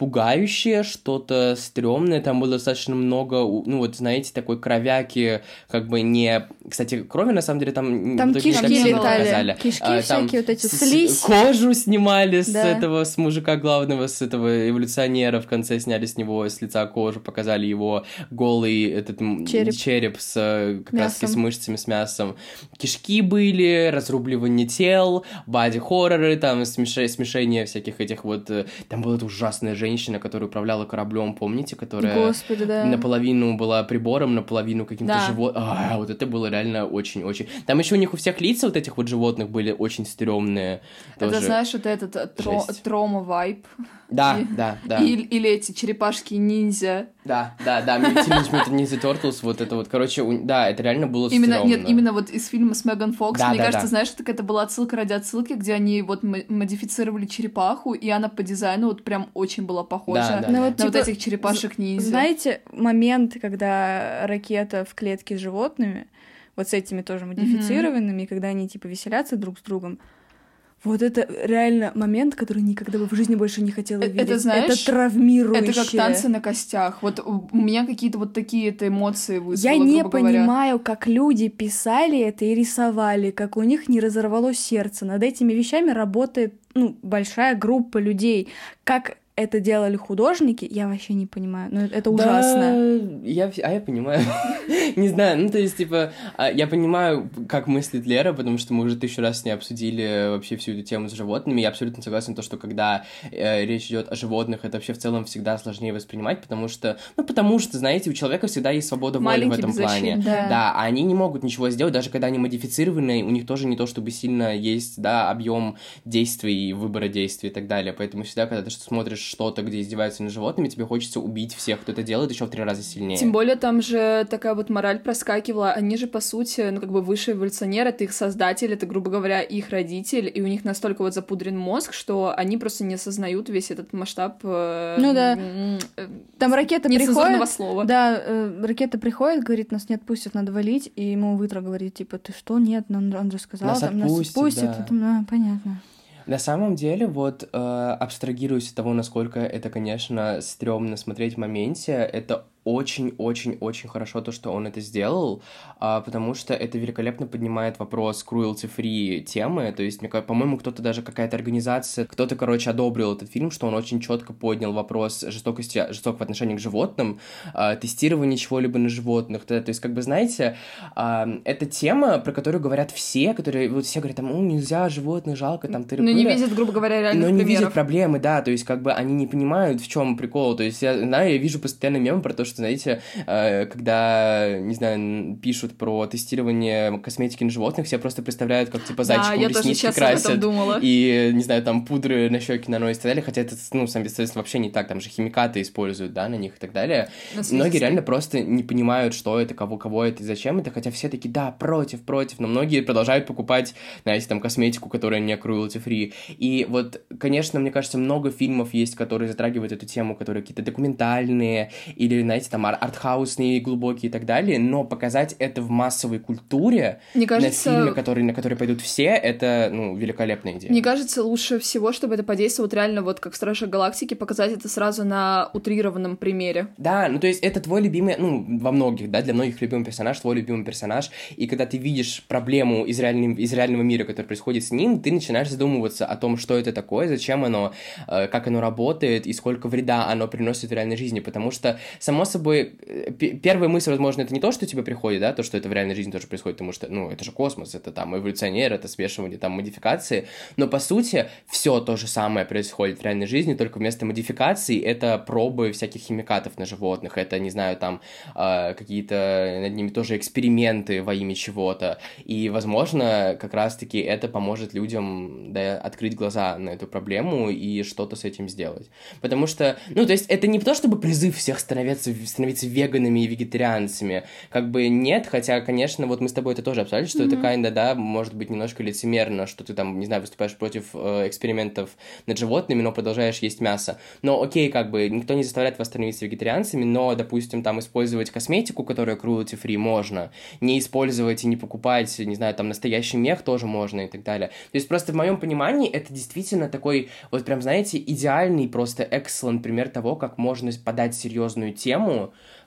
пугающее, что-то стрёмное, там было достаточно много, ну вот, знаете, такой кровяки, как бы не... Кстати, крови, на самом деле, там... Там так кишки сильно летали, показали. кишки А, там всякие, вот эти, с- слизь. Кожу снимали с Да. этого, с мужика главного, с этого эволюционера, в конце сняли с него, с лица кожу, показали его голый этот Череп. череп с э, как раз с мышцами, с мясом. Кишки были, разрубливание тел, боди-хорроры, там смеш- смешение всяких этих вот... э, Там была эта ужасная женщина, которая управляла кораблем, помните, которая... Господи, да. Наполовину была прибором, наполовину каким-то Да. животным. А, вот это было реально очень-очень. Там еще у них у всех лица вот этих вот животных были очень стрёмные. Это, тоже. знаешь, вот этот э, тро- Жесть. трома-вайп. Да, И- да, да. Или, или эти черепашки-ниндзя. Да, да, да. Mutant Ninja Turtles, вот это вот. Короче, у- да, это реально было Именно, стрёмно. нет, именно вот из фильма с Меган Фокс, Да, мне да, кажется, да. знаешь, так это была отсылка ради отсылки, где они вот мо- модифицировали черепаху, и она по дизайну вот прям очень была похожа Да, да, Ну да. вот, на вот типа, этих черепашек-ниндзя. Знаете, момент, когда ракета в клетке с животными, вот с этими тоже модифицированными, когда они типа веселятся друг с другом, вот это реально момент, который никогда бы в жизни больше не хотела Э, видеть. это, знаешь, это травмирующе. Это как танцы на костях. Вот у меня какие-то вот такие это эмоции вызвало, Я не говоря. понимаю, как люди писали это и рисовали, как у них не разорвалось сердце. Над этими вещами работает ну, большая группа людей. Как это делали художники, я вообще не понимаю. Ну, это Да, ужасно. Я, а я понимаю. [LAUGHS] Не знаю, ну то есть, типа, а, я понимаю, как мыслит Лера, потому что мы уже тысячу раз с ней обсудили вообще всю эту тему с животными. Я абсолютно согласен, то, что когда э, речь идет о животных, это вообще в целом всегда сложнее воспринимать, потому что, ну потому что, знаете, у человека всегда есть свобода воли в этом плане. Да. Да, а они не могут ничего сделать, даже когда они модифицированы, у них тоже не то, чтобы сильно есть, да, объем действий, выбора действий и так далее. Поэтому всегда, когда ты смотришь что-то, где издеваются над животными, тебе хочется убить всех, кто это делает, еще в три раза сильнее. Тем более там же такая вот мораль проскакивала. Они же, по сути, ну, как бы высший эволюционер, это их создатель, это, грубо говоря, их родитель, и у них настолько вот запудрен мозг, что они просто не осознают весь этот масштаб... э, Ну да. э, Там ракета приходит, слова. да, э, ракета приходит, говорит, нас не отпустят, надо валить, и ему Вытра говорит, типа, ты что, нет, нам он же сказал, Нас там, отпустят, нас отпустят, да. Это, ну, понятно. На самом деле, вот, э, абстрагируясь от того, насколько это, конечно, стрёмно смотреть в моменте, это очень-очень-очень хорошо то, что он это сделал, а, потому что это великолепно поднимает вопрос cruelty-free темы, то есть, мне по-моему, кто-то даже, какая-то организация, кто-то, короче, одобрил этот фильм, что он очень четко поднял вопрос жестокости, жестокого отношения к животным, а, тестирования чего-либо на животных, то, то есть, как бы, знаете, а, это тема, про которую говорят все, которые, вот все говорят, там, «Ну, нельзя, животных жалко, там, ты Но не видят, грубо говоря, реальных но не примеров. видят проблемы, да, то есть как бы они не понимают, в чем прикол. То есть я знаю, я вижу постоянно мемы про то, что, знаете, э, когда, не знаю, пишут про тестирование косметики на животных, все просто представляют, как типа Да, зайчикам я реснички красят. думала. И, не знаю, там пудры на щеки наносят и так далее, хотя это, ну, сам соответственно, вообще не так, там же химикаты используют, да, на них и так далее. Многие реально просто не понимают, что это, кого, кого это и зачем это, хотя все такие, да, против, против, но многие продолжают покупать, знаете, там, косметику, которая не cruelty-free. И вот, конечно, мне кажется, много фильмов есть, которые затрагивают эту тему, которые какие-то документальные или, знаете, там, ар- артхаусные, глубокие и так далее, но показать это в массовой культуре, Мне на кажется, фильме, который, на который пойдут все, это, ну, великолепная идея. Мне кажется, лучше всего, чтобы это подействовало вот реально вот как в Страже Галактики, показать это сразу на утрированном примере. Да, ну то есть это твой любимый, ну, во многих, да, для многих любимый персонаж, твой любимый персонаж, и когда ты видишь проблему из, реальным, из реального мира, который происходит с ним, ты начинаешь задумываться о том, что это такое, зачем оно, э, как оно работает и сколько вреда оно приносит в реальной жизни, потому что, само собой, э, первая мысль, возможно, это не то, что тебе приходит, да, то, что это в реальной жизни тоже происходит, потому что, ну, это же космос, это там эволюционер, это смешивание, там, модификации, но, по сути, все то же самое происходит в реальной жизни, только вместо модификаций это пробы всяких химикатов на животных, это, не знаю, там, э, какие-то над ними тоже эксперименты во имя чего-то, и, возможно, как раз-таки это поможет людям, да, открыть глаза на эту проблему и что-то с этим сделать. Потому что, ну, то есть, это не то, чтобы призыв всех становиться, становиться веганами и вегетарианцами, как бы нет, хотя, конечно, вот мы с тобой это тоже обсуждали, что это kinda, да, может быть немножко лицемерно, что ты там, не знаю, выступаешь против э, экспериментов над животными, но продолжаешь есть мясо. Но окей, как бы, никто не заставляет вас становиться вегетарианцами, но, допустим, там использовать косметику, которая cruelty-free, можно. Не использовать и не покупать, не знаю, там настоящий мех тоже можно и так далее. То есть просто в моем понимании это действительно такой, вот прям, знаете, идеальный, просто excellent пример того, как можно подать серьезную тему,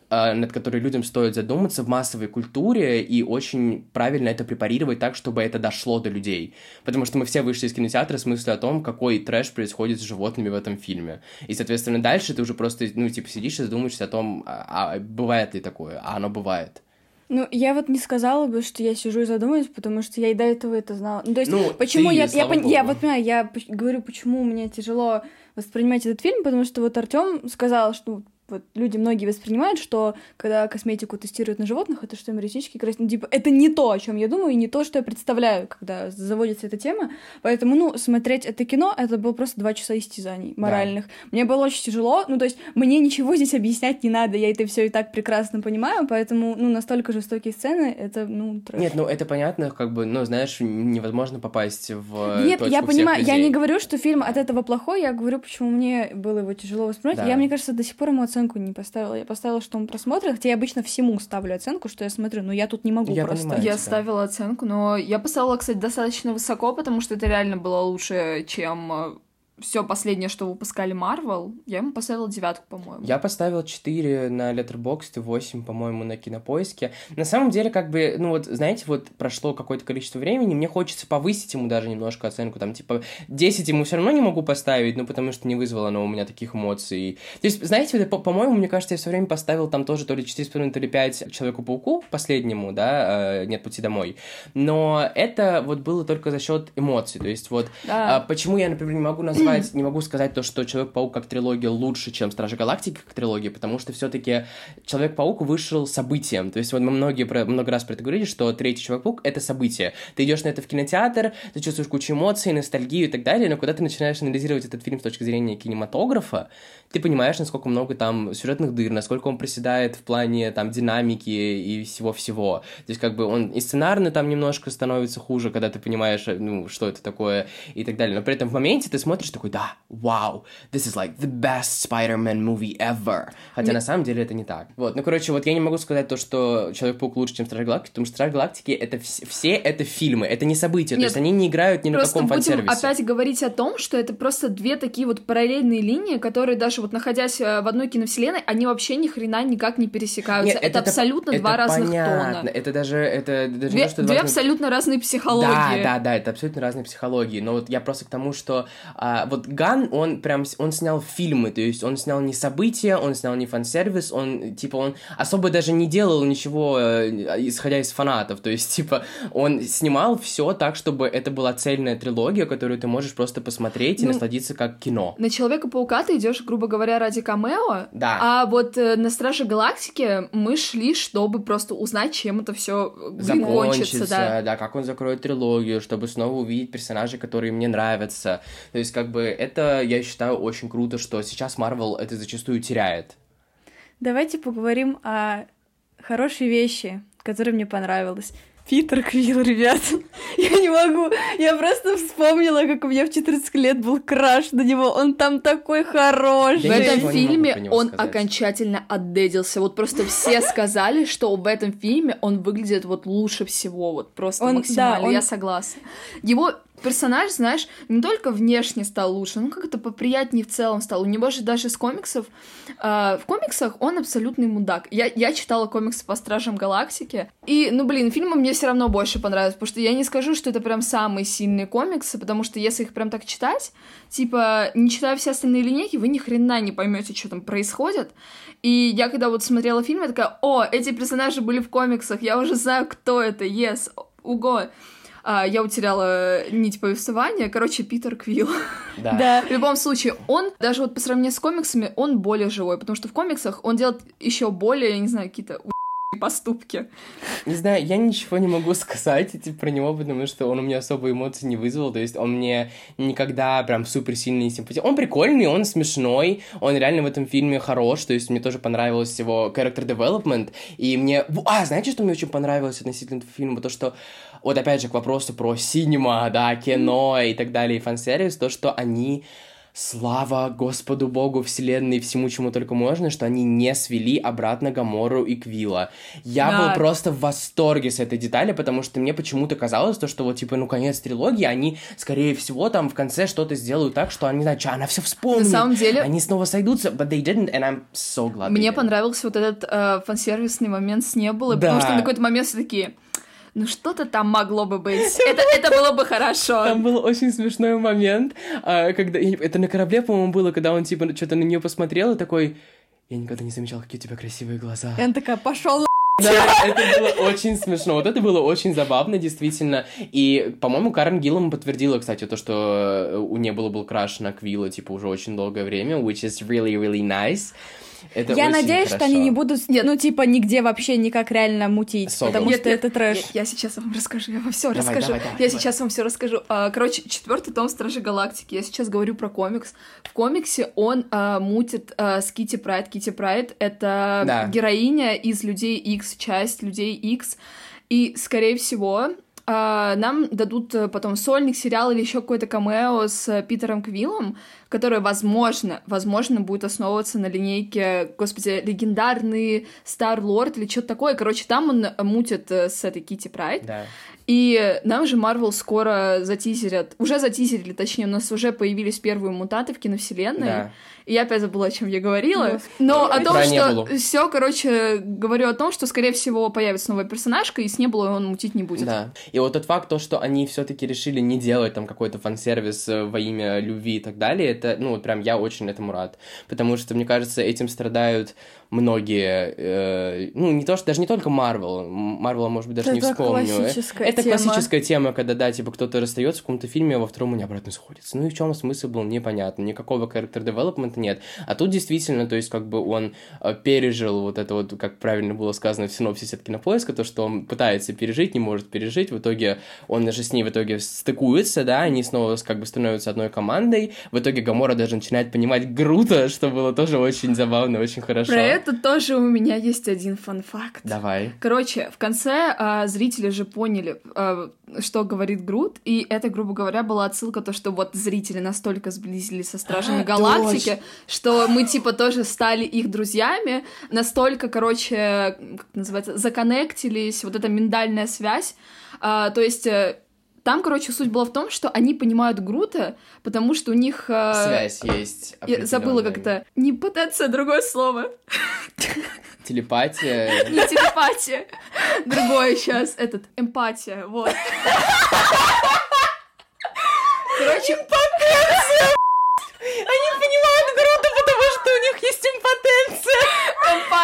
э, над которой людям стоит задуматься в массовой культуре и очень правильно это препарировать так, чтобы это дошло до людей. Потому что мы все вышли из кинотеатра с мыслью о том, какой трэш происходит с животными в этом фильме. И, соответственно, дальше ты уже просто, ну, типа, сидишь и задумаешься о том, а, а бывает ли такое, а оно бывает. Ну, я вот не сказала бы, что я сижу и задумываюсь, потому что я и до этого это знала. Ну, то есть, Ну, почему ты, я, я, пон- я вот понимаю, я говорю, почему мне тяжело воспринимать этот фильм, потому что вот Артем сказал, что вот люди многие воспринимают, что когда косметику тестируют на животных, это что им реснички красят. Ну, типа, это не то, о чем я думаю, и не то, что я представляю, когда заводится эта тема. Поэтому, ну, смотреть это кино, это было просто два часа истязаний моральных. Мне было очень тяжело, ну, то есть, мне ничего [LAUGHS] здесь объяснять не надо, я это все и так прекрасно понимаю, поэтому, ну, настолько жестокие сцены, это, ну, трэш. Нет, ну это понятно, как бы, ну, знаешь, невозможно попасть в Нет, точку я понимаю, я людей. не говорю, что фильм от этого плохой, я говорю, почему мне было его тяжело воспринимать. Да. Я, мне кажется, до сих пор ему оценку не поставила. Я поставила, что он просмотрит, хотя я обычно всему ставлю оценку, что я смотрю, но я тут не могу Я просто. понимаю. Я тебя. ставила оценку, но я поставила, кстати, достаточно высоко, потому что это реально было лучше, чем э, все последнее, что выпускали Marvel, я ему поставила девятку, по-моему. Я поставил 4 на Letterboxd, 8, по-моему, на Кинопоиске. На самом деле, как бы, ну вот, знаете, вот прошло какое-то количество времени, мне хочется повысить ему даже немножко оценку, там, типа, 10 ему все равно не могу поставить, ну, потому что не вызвало оно у меня таких эмоций. То есть, знаете, вот, по-моему, мне кажется, я все время поставил там тоже то ли 4,5, то ли 5 Человеку-пауку, последнему, да, э, «Нет пути домой». Но это вот было только за счет эмоций, то есть вот Да. а, почему я, например, не могу назвать, не могу сказать то, что Человек-паук как трилогия лучше, чем Стражи Галактики как трилогия, потому что все-таки Человек-паук вышел событием. То есть вот мы многие, много раз про это говорили, что третий Человек-паук — это событие. Ты идешь на это в кинотеатр, ты чувствуешь кучу эмоций, ностальгию и так далее, но когда ты начинаешь анализировать этот фильм с точки зрения кинематографа, ты понимаешь, насколько много там сюжетных дыр, насколько он приседает в плане там динамики и всего-всего. То есть как бы он и сценарно там немножко становится хуже, когда ты понимаешь, ну, что это такое и так далее. Но при этом в моменте ты смотришь такой, да, вау, this is like the best Spider-Man movie ever. Хотя на самом деле это не так. Вот, ну, короче, вот я не могу сказать то, что Человек-паук лучше, чем Стражи Галактики, потому что Стражи Галактики это вс- все это фильмы, это не события, то Нет, есть они не играют ни на каком будем фан-сервисе. опять говорить о том, что это просто две такие вот параллельные линии, которые даже вот находясь э, в одной киновселенной, они вообще ни хрена никак не пересекаются. Нет, это, абсолютно это два разных понятно. тона. Это даже, это даже Две, не то, что две разные- абсолютно разные психологии. Да, да, да, это абсолютно разные психологии. Но вот я просто к тому, что а, вот Ган, он прям, он снял фильмы, то есть он снял не события, он снял не фан-сервис, он, типа, он особо даже не делал ничего, э, исходя из фанатов, то есть, [LAUGHS] типа, он снимал все так, чтобы это была цельная трилогия, которую ты можешь просто посмотреть и Ну, насладиться как кино. На Человека-паука ты идешь, грубо говоря, ради камео, Да. а вот э, на Страже Галактики мы шли, чтобы просто узнать, чем это все закончится, да. да, как он закроет трилогию, чтобы снова увидеть персонажей, которые мне нравятся. То есть, как бы, это, я считаю, очень круто, что сейчас Марвел это зачастую теряет. Давайте поговорим о хорошей вещи, которая мне понравилась. Питер Квилл, ребят. [LAUGHS] Я не могу. Я просто вспомнила, как у меня в 14 лет был краш на него. Он там такой хороший. В этом фильме он сказать. окончательно отдедился. Вот просто все сказали, что в этом фильме он выглядит вот лучше всего. Вот просто Он- максимально. да, он- Я согласна. Его персонаж, знаешь, не только внешне стал лучше, но как-то поприятнее в целом стал. У него же даже из комиксов... э, в комиксах он абсолютный мудак. Я, я читала комиксы по Стражам Галактики. И, ну, блин, фильмы мне все равно больше понравились, потому что я не скажу, что это прям самые сильные комиксы, потому что если их прям так читать, типа, не читая все остальные линейки, вы ни хрена не поймете, что там происходит. И я когда вот смотрела фильм, я такая, о, эти персонажи были в комиксах, я уже знаю, кто это, yes, уго. А, я утеряла нить повествования. Короче, Питер Квилл. Да. Да. В любом случае, он, даже вот по сравнению с комиксами, он более живой, потому что в комиксах он делает еще более, я не знаю, какие-то поступки. Не знаю, я ничего не могу [LAUGHS] сказать типа, про него, потому что он у меня особо эмоций не вызвал, то есть он мне никогда прям супер сильно не симпатичен. Он прикольный, он смешной, он реально в этом фильме хорош, то есть мне тоже понравилось его character development, и мне... А, знаете, что мне очень понравилось относительно этого фильма? То, что вот опять же к вопросу про синема, да, кино и так далее, и фан-сервис, то, что они Слава Господу Богу, Вселенной, всему, чему только можно, что они не свели обратно Гамору и Квилла. Я Да. был просто в восторге с этой детали, потому что мне почему-то казалось, то, что вот, типа, ну, конец трилогии, они, скорее всего, там в конце что-то сделают так, что они, не что, она все вспомнит. На самом деле- Они снова сойдутся, but they didn't, and I'm so glad Мне понравился вот этот э, фан-сервисный момент с Небулой, Да. потому что на какой-то момент все такие, ну что-то там могло бы быть. Это, это было бы хорошо. Там был очень смешной момент, а, когда... Это на корабле, по-моему, было, когда он, типа, что-то на нее посмотрел и такой... Я никогда не замечал, какие у тебя красивые глаза. И она такая, пошел Да, это было очень смешно. Вот это было очень забавно, действительно. И, по-моему, Карен Гиллам подтвердила, кстати, то, что э, у нее было был краш на Квилла, типа, уже очень долгое время, which is really, really nice. Это Я надеюсь, что хорошо. они не будут, Нет. ну, типа, нигде вообще никак реально мутить, Особо. потому Нет, что это трэш. Я, я сейчас вам расскажу, я вам все Давай, расскажу. давай, давай, я давай. сейчас вам все расскажу. А, короче, четвертый том Стражи Галактики. Я сейчас говорю про комикс. В комиксе он а, мутит а, с Кити Прайд. Кити Прайд это Да. героиня из Людей X, часть Людей X. И, скорее всего, а, нам дадут э, потом сольник, сериал или еще какой-то камео с Питером Квиллом, который, возможно, возможно, будет основываться на линейке, господи, легендарный Стар Лорд или что-то такое. Короче, там он мутит э, с этой Кити Прайд. Да. И нам же Марвел скоро затизерят, уже затизерили, точнее, у нас уже появились первые мутаты в киновселенной. Да. И я опять забыла, о чем я говорила. Господи. Но о том, Про что все, короче, говорю о том, что, скорее всего, появится новая персонажка, и с Небулой он мутить не будет. Да. И вот тот факт, то, что они все-таки решили не делать там какой-то фан-сервис э, во имя любви и так далее, это, ну, вот прям я очень этому рад. Потому что, мне кажется, этим страдают многие, э, ну, не то, что даже не только Марвел, Марвела, может быть, даже Это не вспомню. классическая это тема. классическая тема, когда, да, типа, кто-то расстается в каком-то фильме, а во втором они обратно сходятся. Ну и в чем смысл был, непонятно. Никакого character development нет. А тут действительно, то есть, как бы он э, пережил вот это вот, как правильно было сказано в синопсисе от кинопоиска, то, что он пытается пережить, не может пережить, в итоге он даже с ней в итоге стыкуется, да, они снова как бы становятся одной командой, в итоге Гамора даже начинает понимать Грута, что было тоже очень забавно, очень хорошо. Про это тоже у меня есть один фан-факт. Давай. Короче, в конце а, зрители же поняли, а, что говорит Грут, и это, грубо говоря, была отсылка то, что вот зрители настолько сблизились со Стражами А, Галактики, точно. что мы типа тоже стали их друзьями, настолько, короче, как называется, законнектились, вот эта миндальная связь. А, то есть э, там, короче, суть была в том, что они понимают Грута, потому что у них... а, Связь есть. Я забыла определённая. как это. Не потенция, другое слово. Телепатия. Не телепатия. Другое сейчас. Этот. Эмпатия. Вот. Короче, Они понимают Грута, потому что у них есть импотенция.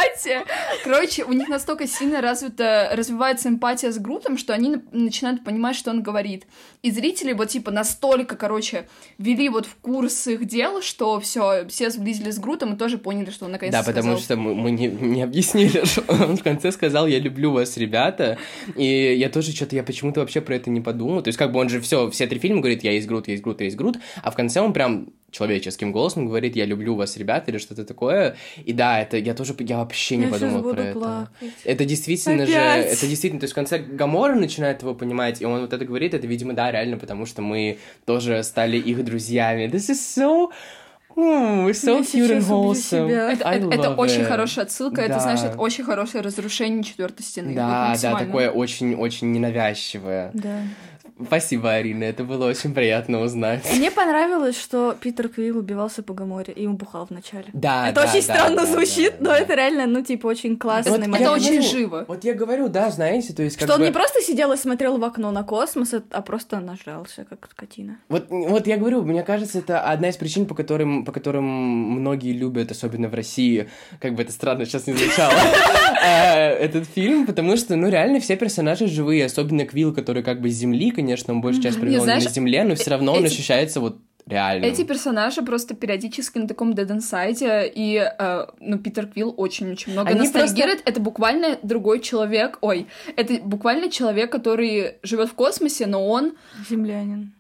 Эмпатия. Короче, у них настолько сильно развита, развивается эмпатия с Грутом, что они на- начинают понимать, что он говорит. И зрители вот типа настолько, короче, ввели вот в курс их дел, что все, все сблизились с Грутом и тоже поняли, что он наконец Да, потому сказал. что мы, мы не, не объяснили, [LAUGHS] что он в конце сказал, я люблю вас, ребята, и я тоже что-то, я почему-то вообще про это не подумал, то есть как бы он же все, все три фильма говорит, я есть Грут, я есть Грут, я есть Грут, а в конце он прям человеческим голосом говорит, я люблю вас, ребята, или что-то такое, и да, это я тоже, я вообще не Я щас подумал буду про это. плакать. Это действительно же, Опять. это действительно, то есть в конце Гамора начинает его понимать, и он вот это говорит, это, видимо, да, реально, потому что мы тоже стали их друзьями. This is so... Mm, so Я cute and wholesome. Это, это- это очень хорошая отсылка, это, Да. знаешь, это очень хорошее разрушение четвертой стены. вот Да, да, такое очень-очень ненавязчивое. Да. Спасибо, Арина, это было очень приятно узнать. Мне понравилось, что Питер Квилл убивался по Гаморе и убухал вначале. Да, это да, очень да, странно да, звучит, да, но да. это реально, ну, типа, очень классный Вот момент. Это очень говорю, живо. Вот я говорю, да, знаете, то есть как Что он бы... не просто сидел и смотрел в окно на космос, а- а просто нажрался, как скотина. Вот, вот я говорю, мне кажется, это одна из причин, по которым, по которым многие любят, особенно в России, как бы это странно сейчас не звучало, [LAUGHS] э, этот фильм, потому что, ну, реально все персонажи живые, особенно Квилл, который как бы с Земли, конечно, он большую часть провел не знаешь, на Земле, но все равно он эти- ощущается вот реально. Эти персонажи просто периодически на таком dead inside, и, э, ну, Питер Квилл очень-очень много Они ностальгирует. Это буквально другой человек, ой, это буквально человек, который живет в космосе, но он Землянин.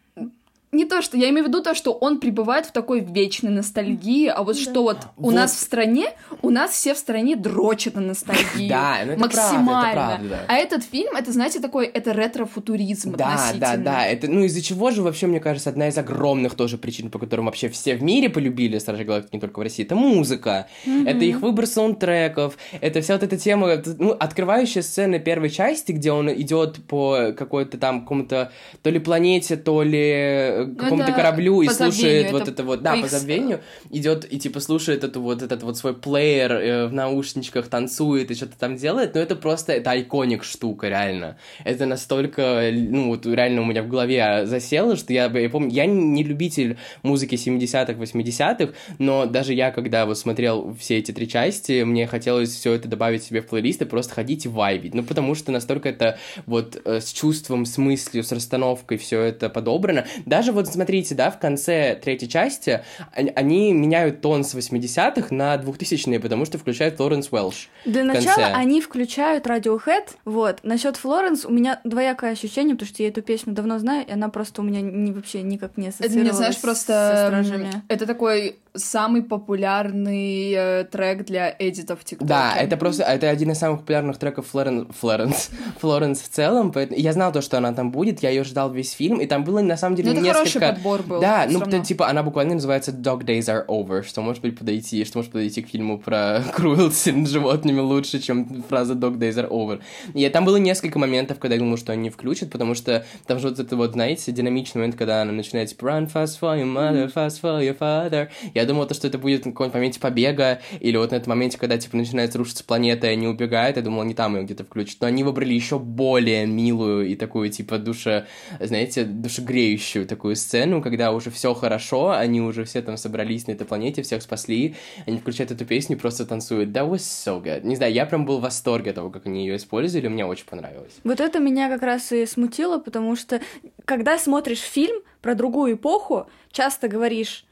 Не то, что я имею в виду то, что он пребывает в такой вечной ностальгии, а вот что вот у Вот. нас в стране, у нас все в стране дрочат на ностальгию. [LAUGHS] Да, ну это правда, это максимально. правда, да. А этот фильм, это, знаете, такой, это ретро-футуризм Да, да, относительно. да. Это, ну, из-за чего же вообще, мне кажется, одна из огромных тоже причин, по которым вообще все в мире полюбили Стражи Галактики, не только в России, это музыка. Это их выбор саундтреков, это вся вот эта тема, ну, открывающая сцена первой части, где он идет по какой-то там какому-то то ли планете, то ли э, какому-то это кораблю и слушает вот это вот, да, по забвению, идет и типа слушает эту вот этот вот свой плеер э, в наушничках, танцует и что-то там делает, но это просто, это айконик штука, реально. Это настолько, ну вот реально у меня в голове засело, что я, я помню, я не любитель музыки 70-х, 80-х, но даже я, когда вот смотрел все эти три части, мне хотелось все это добавить себе в плейлист и просто ходить и вайбить, ну потому что настолько это вот э, с чувством, с мыслью, с расстановкой все это подобрано. Даже вот смотрите, да, в конце третьей части они, они меняют тон с 80-х на 2000-е, потому что включают Лоренс Уэлш. Для в начала они включают Radiohead, вот. Насчет Флоренс у меня двоякое ощущение, потому что я эту песню давно знаю, и она просто у меня не, вообще никак не Это ассоциировалась мне, знаешь, со просто Стражами. это такой самый популярный э, трек для эдитов в ТикТоке. Да, это просто, это один из самых популярных треков Флорен, Флоренс, [LAUGHS] Флоренс в целом, поэтому я знал то, что она там будет, я ее ждал весь фильм, и там было на самом деле Ну, это несколько хороший подбор был. Да, ну, равно. т- типа, она буквально называется Dog Days Are Over, что может быть подойти, что может подойти к фильму про [LAUGHS] cruelty над животными лучше, чем фраза Dog Days Are Over. И там было несколько моментов, когда я думал, что они включат, потому что там же вот это вот, знаете, динамичный момент, когда она начинает, типа, run fast for your mother, fast for your father. Я думал, то, что это будет на каком-нибудь моменте побега, или вот на этом моменте, когда, типа, начинает рушиться планета, и они убегают, я думал, они там ее где-то включат. Но они выбрали еще более милую и такую, типа, душа, знаете, душегреющую такую сцену, когда уже все хорошо, они уже все там собрались на этой планете, всех спасли, они включают эту песню и просто танцуют. That was so good. Не знаю, я прям был в восторге от того, как они ее использовали, мне очень понравилось. Вот это меня как раз и смутило, потому что когда смотришь фильм про другую эпоху, часто говоришь,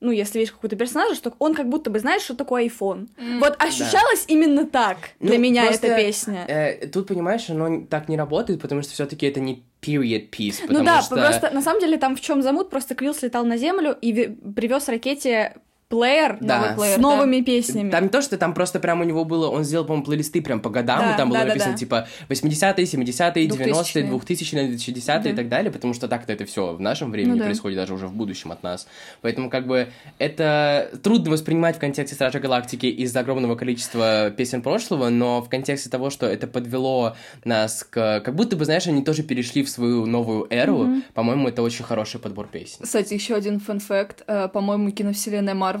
ну, если видишь какой-то персонажа, что он как будто бы знает, что такое iPhone. Вот ощущалось именно так для Ну, меня просто, эта песня. э, тут, понимаешь, оно так не работает, потому что все-таки это не period piece, Ну да, что... просто на самом деле там в чем замут, просто Квилл слетал на землю и ви- привез ракете плеер Да. Новый плеер, с да. новыми песнями. Там не то, что там просто прям у него было, он сделал, по-моему, плейлисты прям по годам, Да, и там было да, да, написано, да. типа, 80-е, 70-е, 90-е, 2000-е. 2000-е, 2010-е и так далее, потому что так-то это все в нашем времени Ну да. происходит, даже уже в будущем от нас. Поэтому, как бы, это трудно воспринимать в контексте Стража Галактики из-за огромного количества песен прошлого, но в контексте того, что это подвело нас к... Как будто бы, знаешь, они тоже перешли в свою новую эру, по-моему, это очень хороший подбор песен. Кстати, еще один фан-факт. Э, По-моему, киновселенная Марвел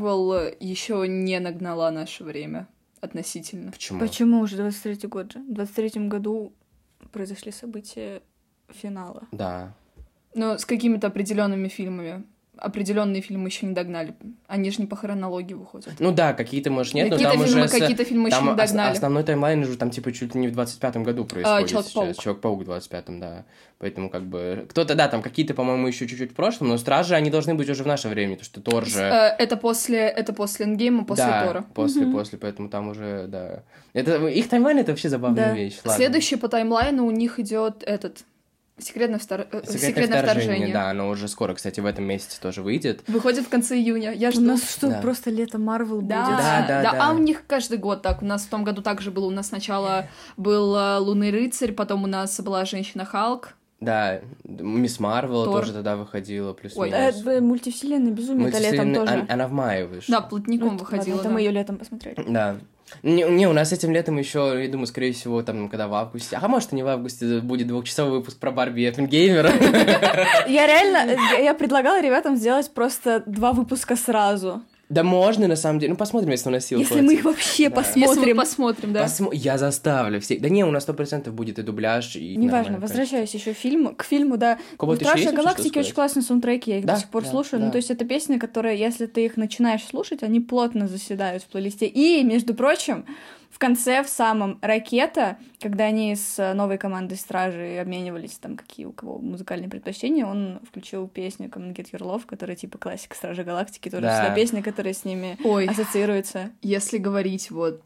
еще не нагнала наше время относительно. Почему? Почему уже 23-й год же? В 23-м году произошли события финала. Да. Но с какими-то определенными фильмами. Определенные фильмы еще не догнали. Они же не по хронологии выходят. Ну да, какие-то, может, нет, Какие-то но там фильмы- уже... какие-то фильмы еще там не ос- догнали. основной таймлайн уже там, типа, чуть ли не в 25-м году происходит Человек-паук. сейчас. Человек-паук в 25-м, да. Поэтому, как бы... Кто-то, да, там какие-то, по-моему, еще чуть-чуть в прошлом, но Стражи, они должны быть уже в наше время, потому что Тор же... Э, Это после, это после Эндгейма, после да, Тора. после, после, поэтому там уже, да. Это, их таймлайн — это вообще забавная Да. вещь, ладно. Следующий по таймлайну у них идет этот секретное, втор- э, Секретное, секретное вторжение, вторжение. да, оно уже скоро, кстати, в этом месяце тоже выйдет. Выходит в конце июня. Я У жду. нас что, Да. просто лето Марвел Да, будет? Да, да, да. А у них каждый год так. У нас в том году также было. У нас сначала был э, Лунный рыцарь, потом у нас была женщина Халк. Да, Мисс Марвел Тор. тоже тогда выходила, Ой, плюс-минус. Э, в мультивселенной безумие, это летом Мультивселенная- тоже. она, она в мае вышла. Да, плотником Ну, выходила. ладно, это да. мы ее летом посмотрели. Да. Не, не, у нас этим летом еще, я думаю, скорее всего, там, когда в августе. А может, и не в августе, будет двухчасовой выпуск про Барби и Оппенгеймера. Я реально, я предлагала ребятам сделать просто два выпуска сразу. Да можно, на самом деле. Ну, посмотрим, если у нас сил Если хватит. мы их вообще Да. Если мы посмотрим. посмотрим, да. Посмо- Я заставлю всех. Да не, у нас сто процентов будет и дубляж, и Неважно, возвращаюсь еще фильм, к фильму, да. У кого-то В «Стражи еще есть что Галактики» очень классные саундтреки, я их Да, до сих пор да, слушаю. да. Ну, то есть это песни, которые, если ты их начинаешь слушать, они плотно заседают в плейлисте. И, между прочим, в конце, в самом «Ракета», когда они с э, новой командой «Стражи» обменивались, там, какие у кого музыкальные предпочтения, он включил песню «Come Get Your Love», которая типа классика «Стражи Галактики», тоже Да. всегда песня, которая с ними Ой, ассоциируется. если говорить вот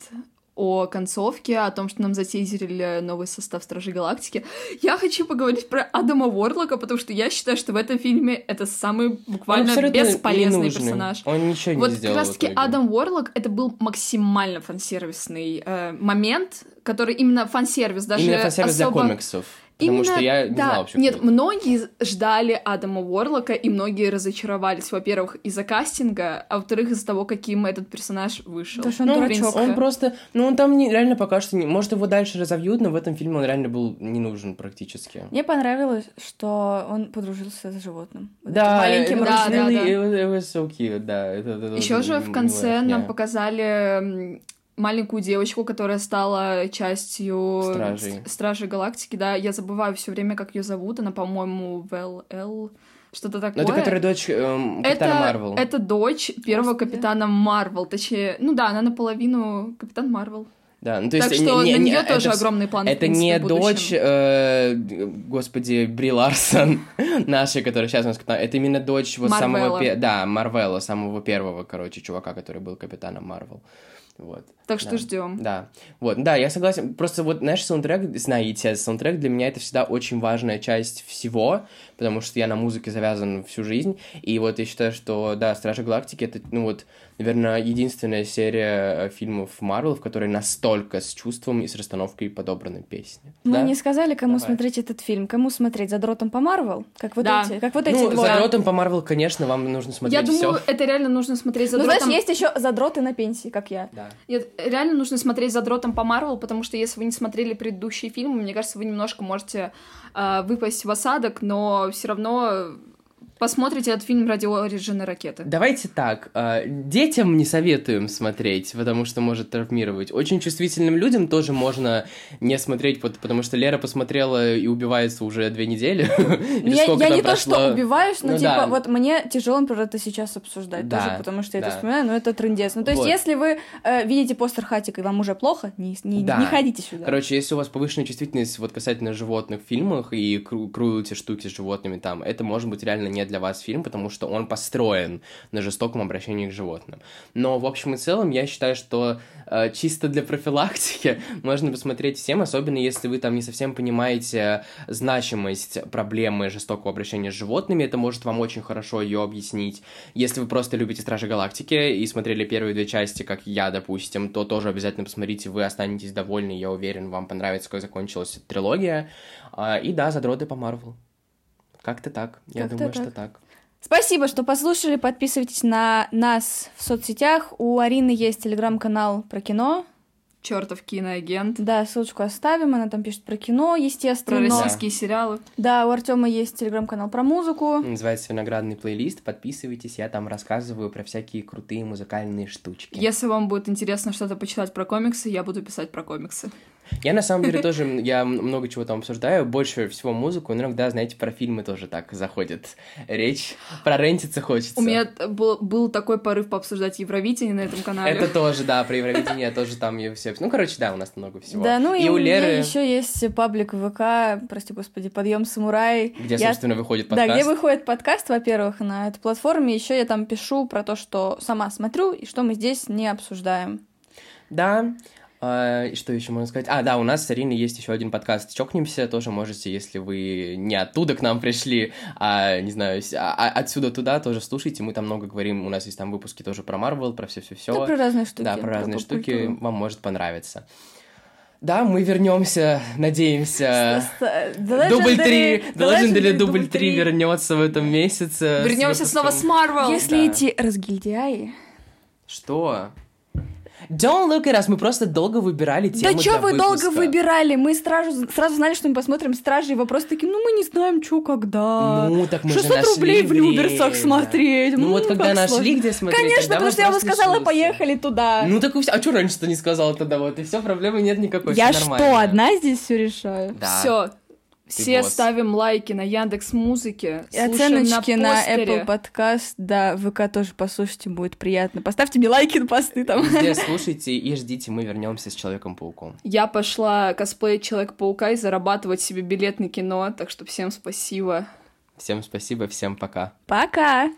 о концовке, о том, что нам затизерили новый состав Стражей Галактики, я хочу поговорить про Адама Уорлока, потому что я считаю, что в этом фильме это самый буквально бесполезный персонаж. Он ничего Вот не как сделал. раз в таки итоге. Адам Уорлок это был максимально фансервисный э, момент, который именно фан-сервис, даже Именно фан-сервис для особо... комиксов. Потому Именно, что я не да. знал вообще. Нет, многие ждали Адама Уорлока, и многие разочаровались, во-первых, из-за кастинга, а во-вторых, из-за того, каким этот персонаж вышел. Что он Ну, дурачок. Он просто, ну он там не, реально пока что, не, может его дальше разовьют, но в этом фильме он реально был не нужен практически. Мне понравилось, что он подружился с животным. Вот Да, маленьким Да, да, да. it was- so cute, да. это- это- Еще же в конце нам показали маленькую девочку, которая стала частью Стражей. Стражей Галактики, да. Я забываю все время, как ее зовут. Она, по-моему, Вэл Эл, что-то такое. Ну, это которая дочь эм, Капитана это, Марвел. это дочь первого Господи. капитана Марвел, точнее, ну да, она наполовину капитан Марвел. Да, ну, то так есть, что не- на не- нее это тоже огромные планы. в Это принципе, не дочь, э, господи, Бри Ларсон, [LAUGHS] нашей, которая сейчас у нас капитан. Это именно дочь вот самого... Марвелла. пе- Да, Марвела, самого первого, короче, чувака, который был капитаном Марвел. Вот. Так что Да. ждем. Да, вот, да, я согласен. Просто вот, знаешь, саундтрек, знаете, саундтрек для меня это всегда очень важная часть всего, потому что я на музыке завязан всю жизнь, и вот я считаю, что, да, Стражи Галактики это, ну вот, наверное, единственная серия э, фильмов Марвел, в которой настолько с чувством и с расстановкой подобраны песни. Мы да? не сказали, кому Давай. смотреть этот фильм. Кому смотреть? Задротом по Марвел? Как вот Да. эти, как вот эти ну, двое. задротом по Марвел, конечно, вам нужно смотреть Я думаю, всё. это реально нужно смотреть за Ну, знаешь, есть еще задроты на пенсии, как я. Да. Нет, реально нужно смотреть за дротом по Марвел, потому что если вы не смотрели предыдущие фильмы, мне кажется, вы немножко можете э, выпасть в осадок, но все равно посмотрите этот фильм ради Ориджина ракеты. Давайте так, э, детям не советуем смотреть, потому что может травмировать. Очень чувствительным людям тоже можно не смотреть, потому что Лера посмотрела и убивается уже две недели. [LAUGHS] Я, не то, что убиваюсь, но Ну типа да. вот мне тяжело, например, это сейчас обсуждать Да, тоже, потому что я это вспоминаю, но это трендец. Ну то есть Вот. если вы э, видите постер Хатика и вам уже плохо, не, не ходите сюда. Короче, если у вас повышенная чувствительность вот касательно животных в фильмах и кру- крутите штуки с животными там, это может быть реально не для вас фильм, потому что он построен на жестоком обращении к животным. Но в общем и целом я считаю, что э, чисто для профилактики [LAUGHS] можно посмотреть всем, особенно если вы там не совсем понимаете значимость проблемы жестокого обращения с животными, это может вам очень хорошо ее объяснить. Если вы просто любите Стражи Галактики и смотрели первые две части, как я, допустим, то тоже обязательно посмотрите, вы останетесь довольны, я уверен, вам понравится, как закончилась трилогия. А, И да, задроты по Марвел. Как-то так. Я Как-то думаю, так. что так. Спасибо, что послушали. Подписывайтесь на нас в соцсетях. У Арины есть телеграм-канал про кино. Чертов киноагент. Да, ссылочку оставим. Она там пишет про кино, Про естественно. российские сериалы. Да, у Артема есть телеграм-канал про музыку. Называется «Виноградный плейлист». Подписывайтесь, я там рассказываю про всякие крутые музыкальные штучки. Если вам будет интересно что-то почитать про комиксы, я буду писать про комиксы. Я на самом деле тоже, я много чего там обсуждаю, больше всего музыку, но иногда, знаете, про фильмы тоже так заходит речь, прорентиться хочется. У меня был, был такой порыв пообсуждать Евровидение на этом канале. Это [LAUGHS] тоже, да, про Евровидение тоже там и все. Ну, короче, да, у нас много всего. Да, ну и, у Леры, меня еще есть паблик ВК, прости господи, подъем самурай. где, Я- собственно, выходит Да, подкаст. где выходит подкаст, во-первых, на этой платформе. Еще я там пишу про то, что сама смотрю и что мы здесь не обсуждаем. Да. А, и что еще можно сказать? А, да, у нас с Ариной есть еще один подкаст «Чокнемся». Тоже можете, если вы не оттуда к нам пришли, а, не знаю, с- а- а- отсюда туда, тоже слушайте. Мы там много говорим. У нас есть там выпуски тоже про Марвел, про все-все-все. Да, про разные штуки. Да, про разные штуки. поп-культуру. Вам может понравиться. Да, мы вернемся, надеемся. Дубль Legendary- 3, The The Legendary дубль 3 3. вернется в этом месяце. Вернемся снова с Марвел. Если эти разгильдяи... Что? Don't look at us, мы просто долго выбирали тему Да что вы долго выпуска. выбирали? Мы сразу, сразу знали, что мы посмотрим «Стражи», и вопрос такие, ну мы не знаем, что когда. Ну, так мы же 600 нашли рублей в время. Люберцах смотреть. Ну, М, вот когда нашли, сложно. где смотреть, Конечно, потому что я вам сказала, решился. поехали туда. Ну, так и. А что раньше-то не сказала тогда? Вот, и все, проблемы нет никакой, я что, одна здесь все решаю? Да. Все. Все босс. ставим лайки на Яндекс Музыке. И оценочки на, постере. Apple Podcast, да, ВК тоже послушайте, будет приятно. Поставьте мне лайки на посты там. Везде [LAUGHS] слушайте и ждите, мы вернемся с Человеком-пауком. Я пошла косплеить Человека-паука и зарабатывать себе билет на кино, так что всем спасибо. Всем спасибо, всем пока. Пока!